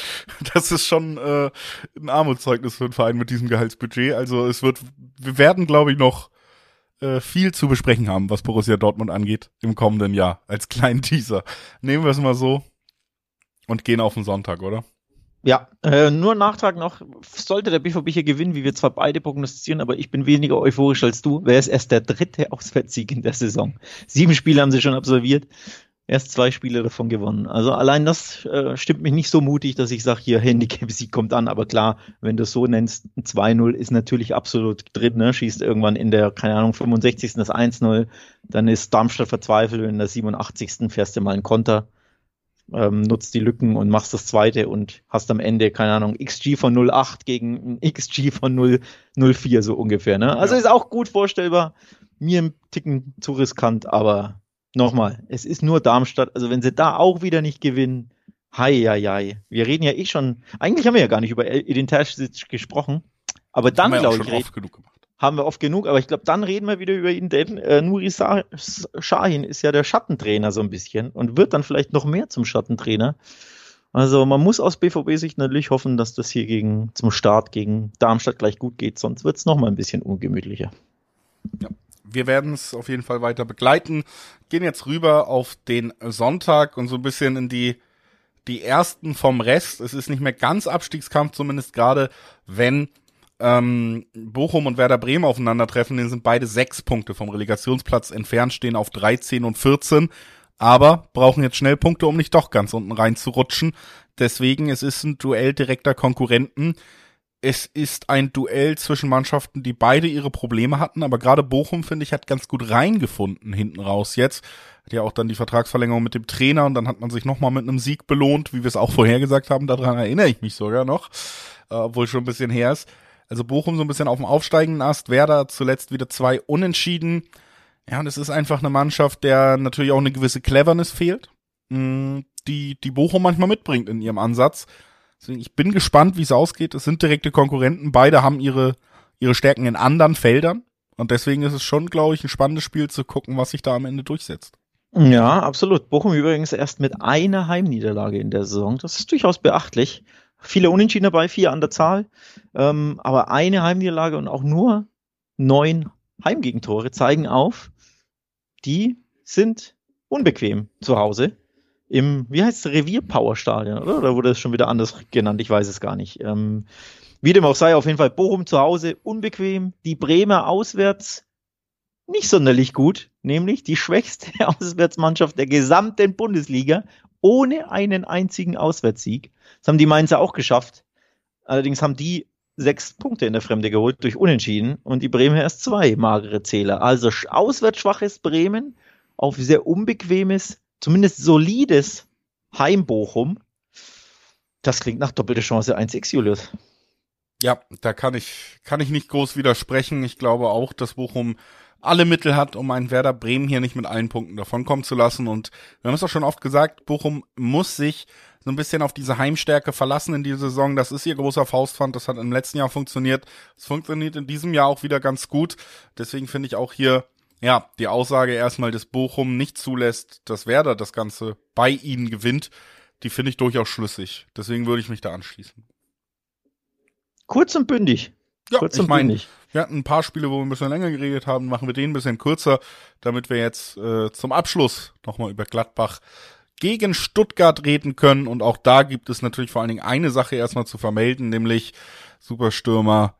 Das ist schon äh, ein Armutszeugnis für einen Verein mit diesem Gehaltsbudget. Also es wird, wir werden, glaube ich, noch äh, viel zu besprechen haben, was Borussia Dortmund angeht im kommenden Jahr. Als kleinen Teaser. Nehmen wir es mal so und gehen auf den Sonntag, oder? Ja, äh, nur Nachtrag noch, sollte der BVB hier gewinnen, wie wir zwar beide prognostizieren, aber ich bin weniger euphorisch als du, wäre es erst der dritte Auswärtssieg in der Saison. Sieben Spiele haben sie schon absolviert erst zwei Spiele davon gewonnen. Also allein das äh, stimmt mich nicht so mutig, dass ich sage, hier Handicap-Sieg kommt an. Aber klar, wenn du es so nennst, 2-0 ist natürlich absolut drin. Ne? Schießt irgendwann in der, keine Ahnung, 65. das 1-0. Dann ist Darmstadt verzweifelt und in der 87. fährst du mal einen Konter. Ähm, nutzt die Lücken und machst das zweite und hast am Ende, keine Ahnung, XG von 0,8 gegen XG von 0,04 so ungefähr. Ne? Also ja. ist auch gut vorstellbar. Mir ein Ticken zu riskant, aber nochmal, es ist nur Darmstadt. Also wenn sie da auch wieder nicht gewinnen, hei, hei, hei. Wir reden ja eh schon, eigentlich haben wir ja gar nicht über Edin Terzic gesprochen, aber dann, glaube ich, reden, haben wir oft genug, aber ich glaube, dann reden wir wieder über ihn, denn äh, Nuri Shahin ist ja der Schattentrainer so ein bisschen und wird dann vielleicht noch mehr zum Schattentrainer. Also man muss aus BVB-Sicht natürlich hoffen, dass das hier gegen zum Start gegen Darmstadt gleich gut geht, sonst wird es nochmal ein bisschen ungemütlicher. Ja, wir werden es auf jeden Fall weiter begleiten. Gehen jetzt rüber auf den Sonntag und so ein bisschen in die die ersten vom Rest. Es ist nicht mehr ganz Abstiegskampf, zumindest gerade wenn ähm, Bochum und Werder Bremen aufeinandertreffen. Den sind beide sechs Punkte vom Relegationsplatz entfernt, stehen auf 13 und 14, aber brauchen jetzt schnell Punkte, um nicht doch ganz unten reinzurutschen. Deswegen, es ist ein Duell direkter Konkurrenten es ist ein Duell zwischen Mannschaften, die beide ihre Probleme hatten, aber gerade Bochum, finde ich, hat ganz gut reingefunden hinten raus jetzt. Hat ja auch dann die Vertragsverlängerung mit dem Trainer und dann hat man sich nochmal mit einem Sieg belohnt, wie wir es auch vorhergesagt haben, daran erinnere ich mich sogar noch, äh, obwohl schon ein bisschen her ist. Also Bochum so ein bisschen auf dem aufsteigenden Ast, Werder zuletzt wieder zwei Unentschieden. Ja, und es ist einfach eine Mannschaft, der natürlich auch eine gewisse Cleverness fehlt, mh, die, die Bochum manchmal mitbringt in ihrem Ansatz. Deswegen, ich bin gespannt, wie es ausgeht. Es sind direkte Konkurrenten. Beide haben ihre, ihre Stärken in anderen Feldern. Und deswegen ist es schon, glaube ich, ein spannendes Spiel zu gucken, was sich da am Ende durchsetzt. Ja, absolut. Bochum übrigens erst mit einer Heimniederlage in der Saison. Das ist durchaus beachtlich. Viele Unentschieden dabei, vier an der Zahl. Ähm, aber eine Heimniederlage und auch nur neun Heimgegentore zeigen auf, die sind unbequem zu Hause im, wie heißt es, Revier-Power-Stadion, oder? Oder wurde es schon wieder anders genannt? Ich weiß es gar nicht. Ähm, wie dem auch sei, auf jeden Fall Bochum zu Hause unbequem, die Bremer auswärts nicht sonderlich gut, nämlich die schwächste Auswärtsmannschaft der gesamten Bundesliga ohne einen einzigen Auswärtssieg. Das haben die Mainzer auch geschafft. Allerdings haben die sechs Punkte in der Fremde geholt durch Unentschieden und die Bremer erst zwei magere Zähler. Also auswärts schwaches Bremen auf sehr unbequemes zumindest solides Heimbochum. Das klingt nach doppelte Chance 1x, Julius. Ja, da kann ich, kann ich nicht groß widersprechen. Ich glaube auch, dass Bochum alle Mittel hat, um einen Werder Bremen hier nicht mit allen Punkten davonkommen zu lassen. Und wir haben es auch schon oft gesagt, Bochum muss sich so ein bisschen auf diese Heimstärke verlassen in dieser Saison. Das ist ihr großer Faustpfand. Das hat im letzten Jahr funktioniert. Es funktioniert in diesem Jahr auch wieder ganz gut. Deswegen finde ich auch hier ja, die Aussage erstmal, dass Bochum nicht zulässt, dass Werder das Ganze bei ihnen gewinnt, die finde ich durchaus schlüssig. Deswegen würde ich mich da anschließen. Kurz und bündig. Ja, Kurz ich meine, wir hatten ein paar Spiele, wo wir ein bisschen länger geredet haben, machen wir den ein bisschen kürzer, damit wir jetzt äh, zum Abschluss nochmal über Gladbach gegen Stuttgart reden können. Und auch da gibt es natürlich vor allen Dingen eine Sache erstmal zu vermelden, nämlich Superstürmer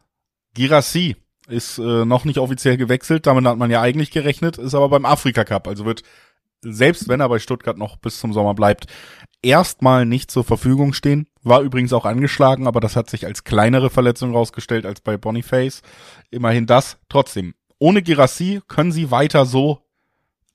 Girassi ist äh, noch nicht offiziell gewechselt, damit hat man ja eigentlich gerechnet, ist aber beim Afrika Cup, also wird selbst wenn er bei Stuttgart noch bis zum Sommer bleibt, erstmal nicht zur Verfügung stehen. War übrigens auch angeschlagen, aber das hat sich als kleinere Verletzung rausgestellt als bei Boniface. Immerhin das. Trotzdem, ohne Girassi können sie weiter so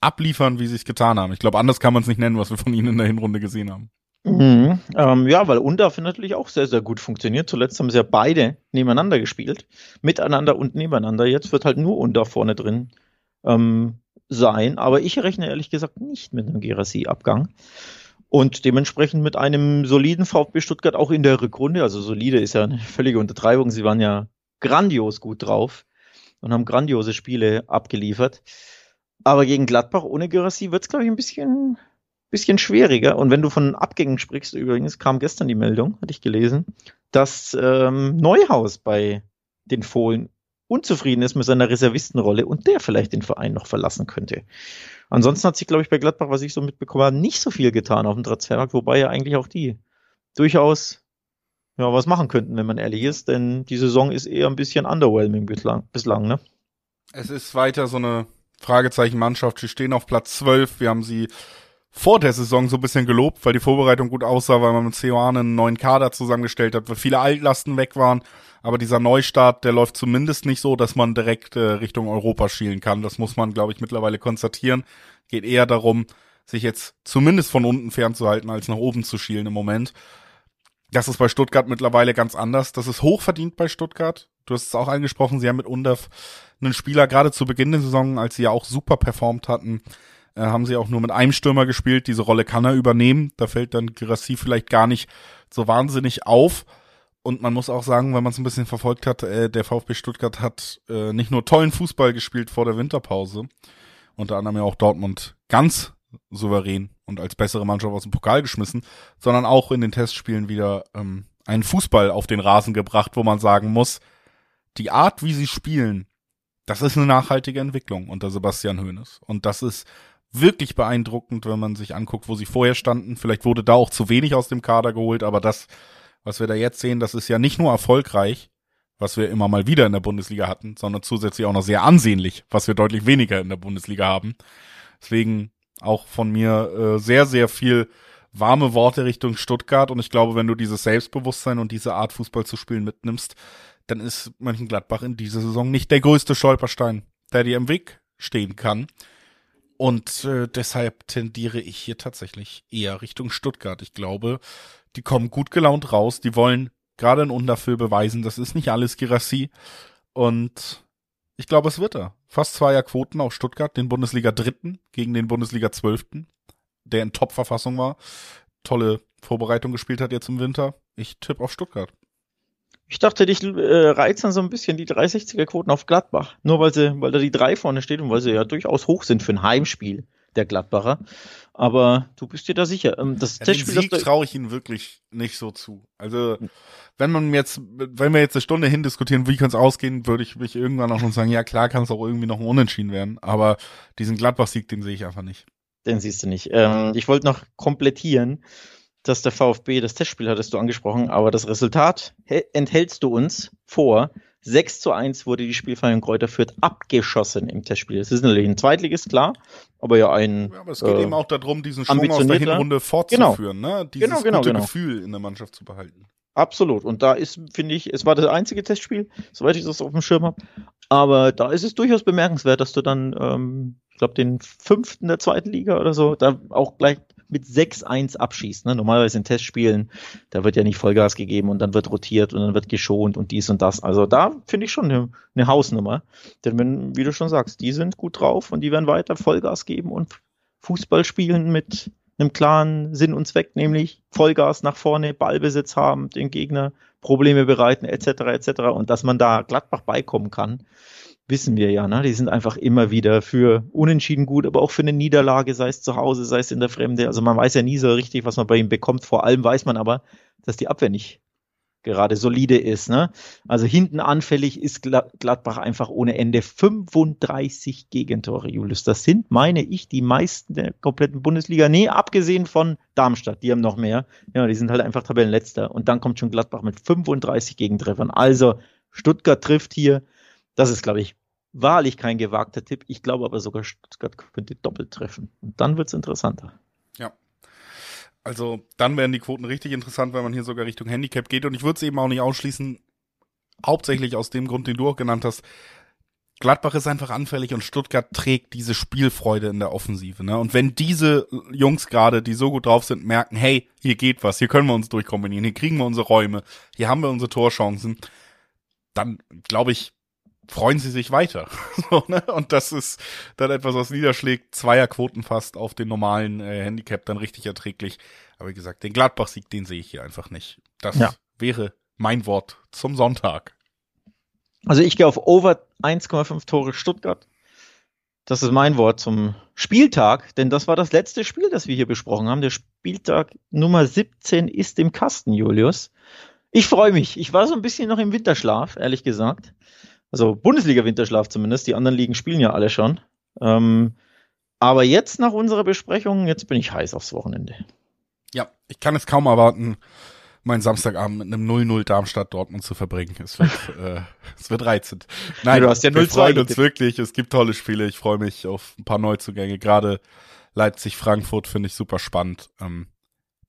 abliefern, wie sie es getan haben. Ich glaube, anders kann man es nicht nennen, was wir von ihnen in der Hinrunde gesehen haben. Mhm. Ähm, ja, weil Undaf natürlich auch sehr, sehr gut funktioniert. Zuletzt haben sie ja beide nebeneinander gespielt. Miteinander und nebeneinander. Jetzt wird halt nur Undaf vorne drin ähm, sein. Aber ich rechne ehrlich gesagt nicht mit einem Gerassi-Abgang. Und dementsprechend mit einem soliden VfB Stuttgart auch in der Rückrunde. Also solide ist ja eine völlige Untertreibung. Sie waren ja grandios gut drauf und haben grandiose Spiele abgeliefert. Aber gegen Gladbach ohne Gerassi wird es, glaube ich, ein bisschen bisschen schwieriger. Und wenn du von Abgängen sprichst, übrigens kam gestern die Meldung, hatte ich gelesen, dass ähm, Neuhaus bei den Fohlen unzufrieden ist mit seiner Reservistenrolle und der vielleicht den Verein noch verlassen könnte. Ansonsten hat sich, glaube ich, bei Gladbach, was ich so mitbekommen habe, nicht so viel getan auf dem Transfermarkt, wobei ja eigentlich auch die durchaus ja, was machen könnten, wenn man ehrlich ist, denn die Saison ist eher ein bisschen underwhelming bislang, bislang ne? Es ist weiter so eine Fragezeichen-Mannschaft. Sie stehen auf Platz 12. Wir haben sie vor der Saison so ein bisschen gelobt, weil die Vorbereitung gut aussah, weil man mit Ceoane einen neuen Kader zusammengestellt hat, weil viele Altlasten weg waren. Aber dieser Neustart, der läuft zumindest nicht so, dass man direkt äh, Richtung Europa schielen kann. Das muss man, glaube ich, mittlerweile konstatieren. Geht eher darum, sich jetzt zumindest von unten fernzuhalten, als nach oben zu schielen im Moment. Das ist bei Stuttgart mittlerweile ganz anders. Das ist hochverdient bei Stuttgart. Du hast es auch angesprochen, sie haben mit Undaf einen Spieler gerade zu Beginn der Saison, als sie ja auch super performt hatten, haben sie auch nur mit einem Stürmer gespielt. Diese Rolle kann er übernehmen. Da fällt dann Girassi vielleicht gar nicht so wahnsinnig auf. Und man muss auch sagen, wenn man es ein bisschen verfolgt hat, äh, der VfB Stuttgart hat äh, nicht nur tollen Fußball gespielt vor der Winterpause, unter anderem ja auch Dortmund ganz souverän und als bessere Mannschaft aus dem Pokal geschmissen, sondern auch in den Testspielen wieder ähm, einen Fußball auf den Rasen gebracht, wo man sagen muss, die Art, wie sie spielen, das ist eine nachhaltige Entwicklung unter Sebastian Hoeneß. Und das ist wirklich beeindruckend, wenn man sich anguckt, wo sie vorher standen. Vielleicht wurde da auch zu wenig aus dem Kader geholt, aber das, was wir da jetzt sehen, das ist ja nicht nur erfolgreich, was wir immer mal wieder in der Bundesliga hatten, sondern zusätzlich auch noch sehr ansehnlich, was wir deutlich weniger in der Bundesliga haben. Deswegen auch von mir äh, sehr, sehr viel warme Worte Richtung Stuttgart und ich glaube, wenn du dieses Selbstbewusstsein und diese Art Fußball zu spielen mitnimmst, dann ist Mönchengladbach in dieser Saison nicht der größte Stolperstein, der dir im Weg stehen kann. Und äh, deshalb tendiere ich hier tatsächlich eher Richtung Stuttgart. Ich glaube, die kommen gut gelaunt raus. Die wollen gerade in Unterfüll beweisen, das ist nicht alles Girassi. Und ich glaube, es wird er. Fast zweier Quoten auf Stuttgart, den Bundesliga Dritten gegen den Bundesliga Zwölften, der in Top-Verfassung war. Tolle Vorbereitung gespielt hat jetzt im Winter. Ich tippe auf Stuttgart. Ich dachte, dich äh, reizen so ein bisschen die 360er-Quoten auf Gladbach. Nur weil sie, weil da die 3 vorne steht und weil sie ja durchaus hoch sind für ein Heimspiel der Gladbacher. Aber du bist dir da sicher. Ähm, das ja, Testspiel, den Sieg traue ich ihnen wirklich nicht so zu. Also, wenn man jetzt, wenn wir jetzt eine Stunde hindiskutieren, wie kann es ausgehen, würde ich mich irgendwann auch noch sagen, ja klar kann es auch irgendwie noch Unentschieden werden. Aber diesen Gladbach-Sieg, den sehe ich einfach nicht. Den siehst du nicht. Ähm, ich wollte noch komplettieren dass der VfB, das Testspiel hattest du angesprochen, aber das Resultat enthältst du uns vor. 6 zu 1 wurde die Spielvereinigung Kräuter Fürth abgeschossen im Testspiel. Es ist natürlich ein Zweitliges, klar, aber ja ein. Ja, aber es geht äh, eben auch darum, diesen Schwung aus der Hinrunde fortzuführen, genau. ne? Dieses genau, genau, gute genau. Gefühl in der Mannschaft zu behalten. Absolut. Und da ist, finde ich, es war das einzige Testspiel, soweit ich das auf dem Schirm habe. Aber da ist es durchaus bemerkenswert, dass du dann, ähm, ich glaube, den fünften der zweiten Liga oder so, da auch gleich mit 6-1 abschießt. Ne? Normalerweise in Testspielen, da wird ja nicht Vollgas gegeben und dann wird rotiert und dann wird geschont und dies und das. Also da finde ich schon eine, eine Hausnummer. Denn wenn, wie du schon sagst, die sind gut drauf und die werden weiter Vollgas geben und Fußball spielen mit einem klaren Sinn und Zweck, nämlich Vollgas nach vorne, Ballbesitz haben, den Gegner Probleme bereiten, etc. etc. Und dass man da Gladbach beikommen kann, wissen wir ja, ne? Die sind einfach immer wieder für Unentschieden gut, aber auch für eine Niederlage, sei es zu Hause, sei es in der Fremde. Also man weiß ja nie so richtig, was man bei ihm bekommt. Vor allem weiß man aber, dass die Abwehr nicht gerade solide ist. Ne? Also hinten anfällig ist Gladbach einfach ohne Ende 35 Gegentore, Julius. Das sind, meine ich, die meisten der kompletten Bundesliga. Nee, abgesehen von Darmstadt, die haben noch mehr. Ja, die sind halt einfach Tabellenletzter. Und dann kommt schon Gladbach mit 35 Gegentreffern. Also Stuttgart trifft hier. Das ist, glaube ich, wahrlich kein gewagter Tipp. Ich glaube aber sogar, Stuttgart könnte doppelt treffen. Und dann wird es interessanter. Ja. Also dann werden die Quoten richtig interessant, wenn man hier sogar Richtung Handicap geht. Und ich würde es eben auch nicht ausschließen, hauptsächlich aus dem Grund, den du auch genannt hast. Gladbach ist einfach anfällig und Stuttgart trägt diese Spielfreude in der Offensive. Ne? Und wenn diese Jungs gerade, die so gut drauf sind, merken, hey, hier geht was, hier können wir uns durchkombinieren, hier kriegen wir unsere Räume, hier haben wir unsere Torchancen, dann glaube ich, freuen sie sich weiter. so, ne? Und das ist dann etwas, was niederschlägt. Zweierquoten fast auf den normalen äh, Handicap dann richtig erträglich. Aber wie gesagt, den Gladbach-Sieg, den sehe ich hier einfach nicht. Das ja. wäre mein Wort zum Sonntag. Also ich gehe auf Over 1,5 Tore Stuttgart. Das ist mein Wort zum Spieltag, denn das war das letzte Spiel, das wir hier besprochen haben. Der Spieltag Nummer 17 ist im Kasten, Julius. Ich freue mich. Ich war so ein bisschen noch im Winterschlaf, ehrlich gesagt. Also Bundesliga-Winterschlaf zumindest. Die anderen Ligen spielen ja alle schon. Ähm, aber jetzt nach unserer Besprechung, jetzt bin ich heiß aufs Wochenende. Ja, ich kann es kaum erwarten, meinen Samstagabend mit einem 0-0 Darmstadt Dortmund zu verbringen. Es wird, äh, es wird reizend. Nein, du hast ja 0 wir freuen uns wirklich. Es gibt tolle Spiele. Ich freue mich auf ein paar Neuzugänge. Gerade Leipzig-Frankfurt finde ich super spannend. Ähm,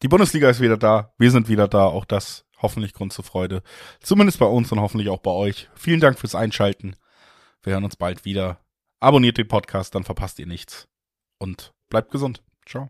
die Bundesliga ist wieder da. Wir sind wieder da. Auch das hoffentlich Grund zur Freude. Zumindest bei uns und hoffentlich auch bei euch. Vielen Dank fürs Einschalten. Wir hören uns bald wieder. Abonniert den Podcast, dann verpasst ihr nichts. Und bleibt gesund. Ciao.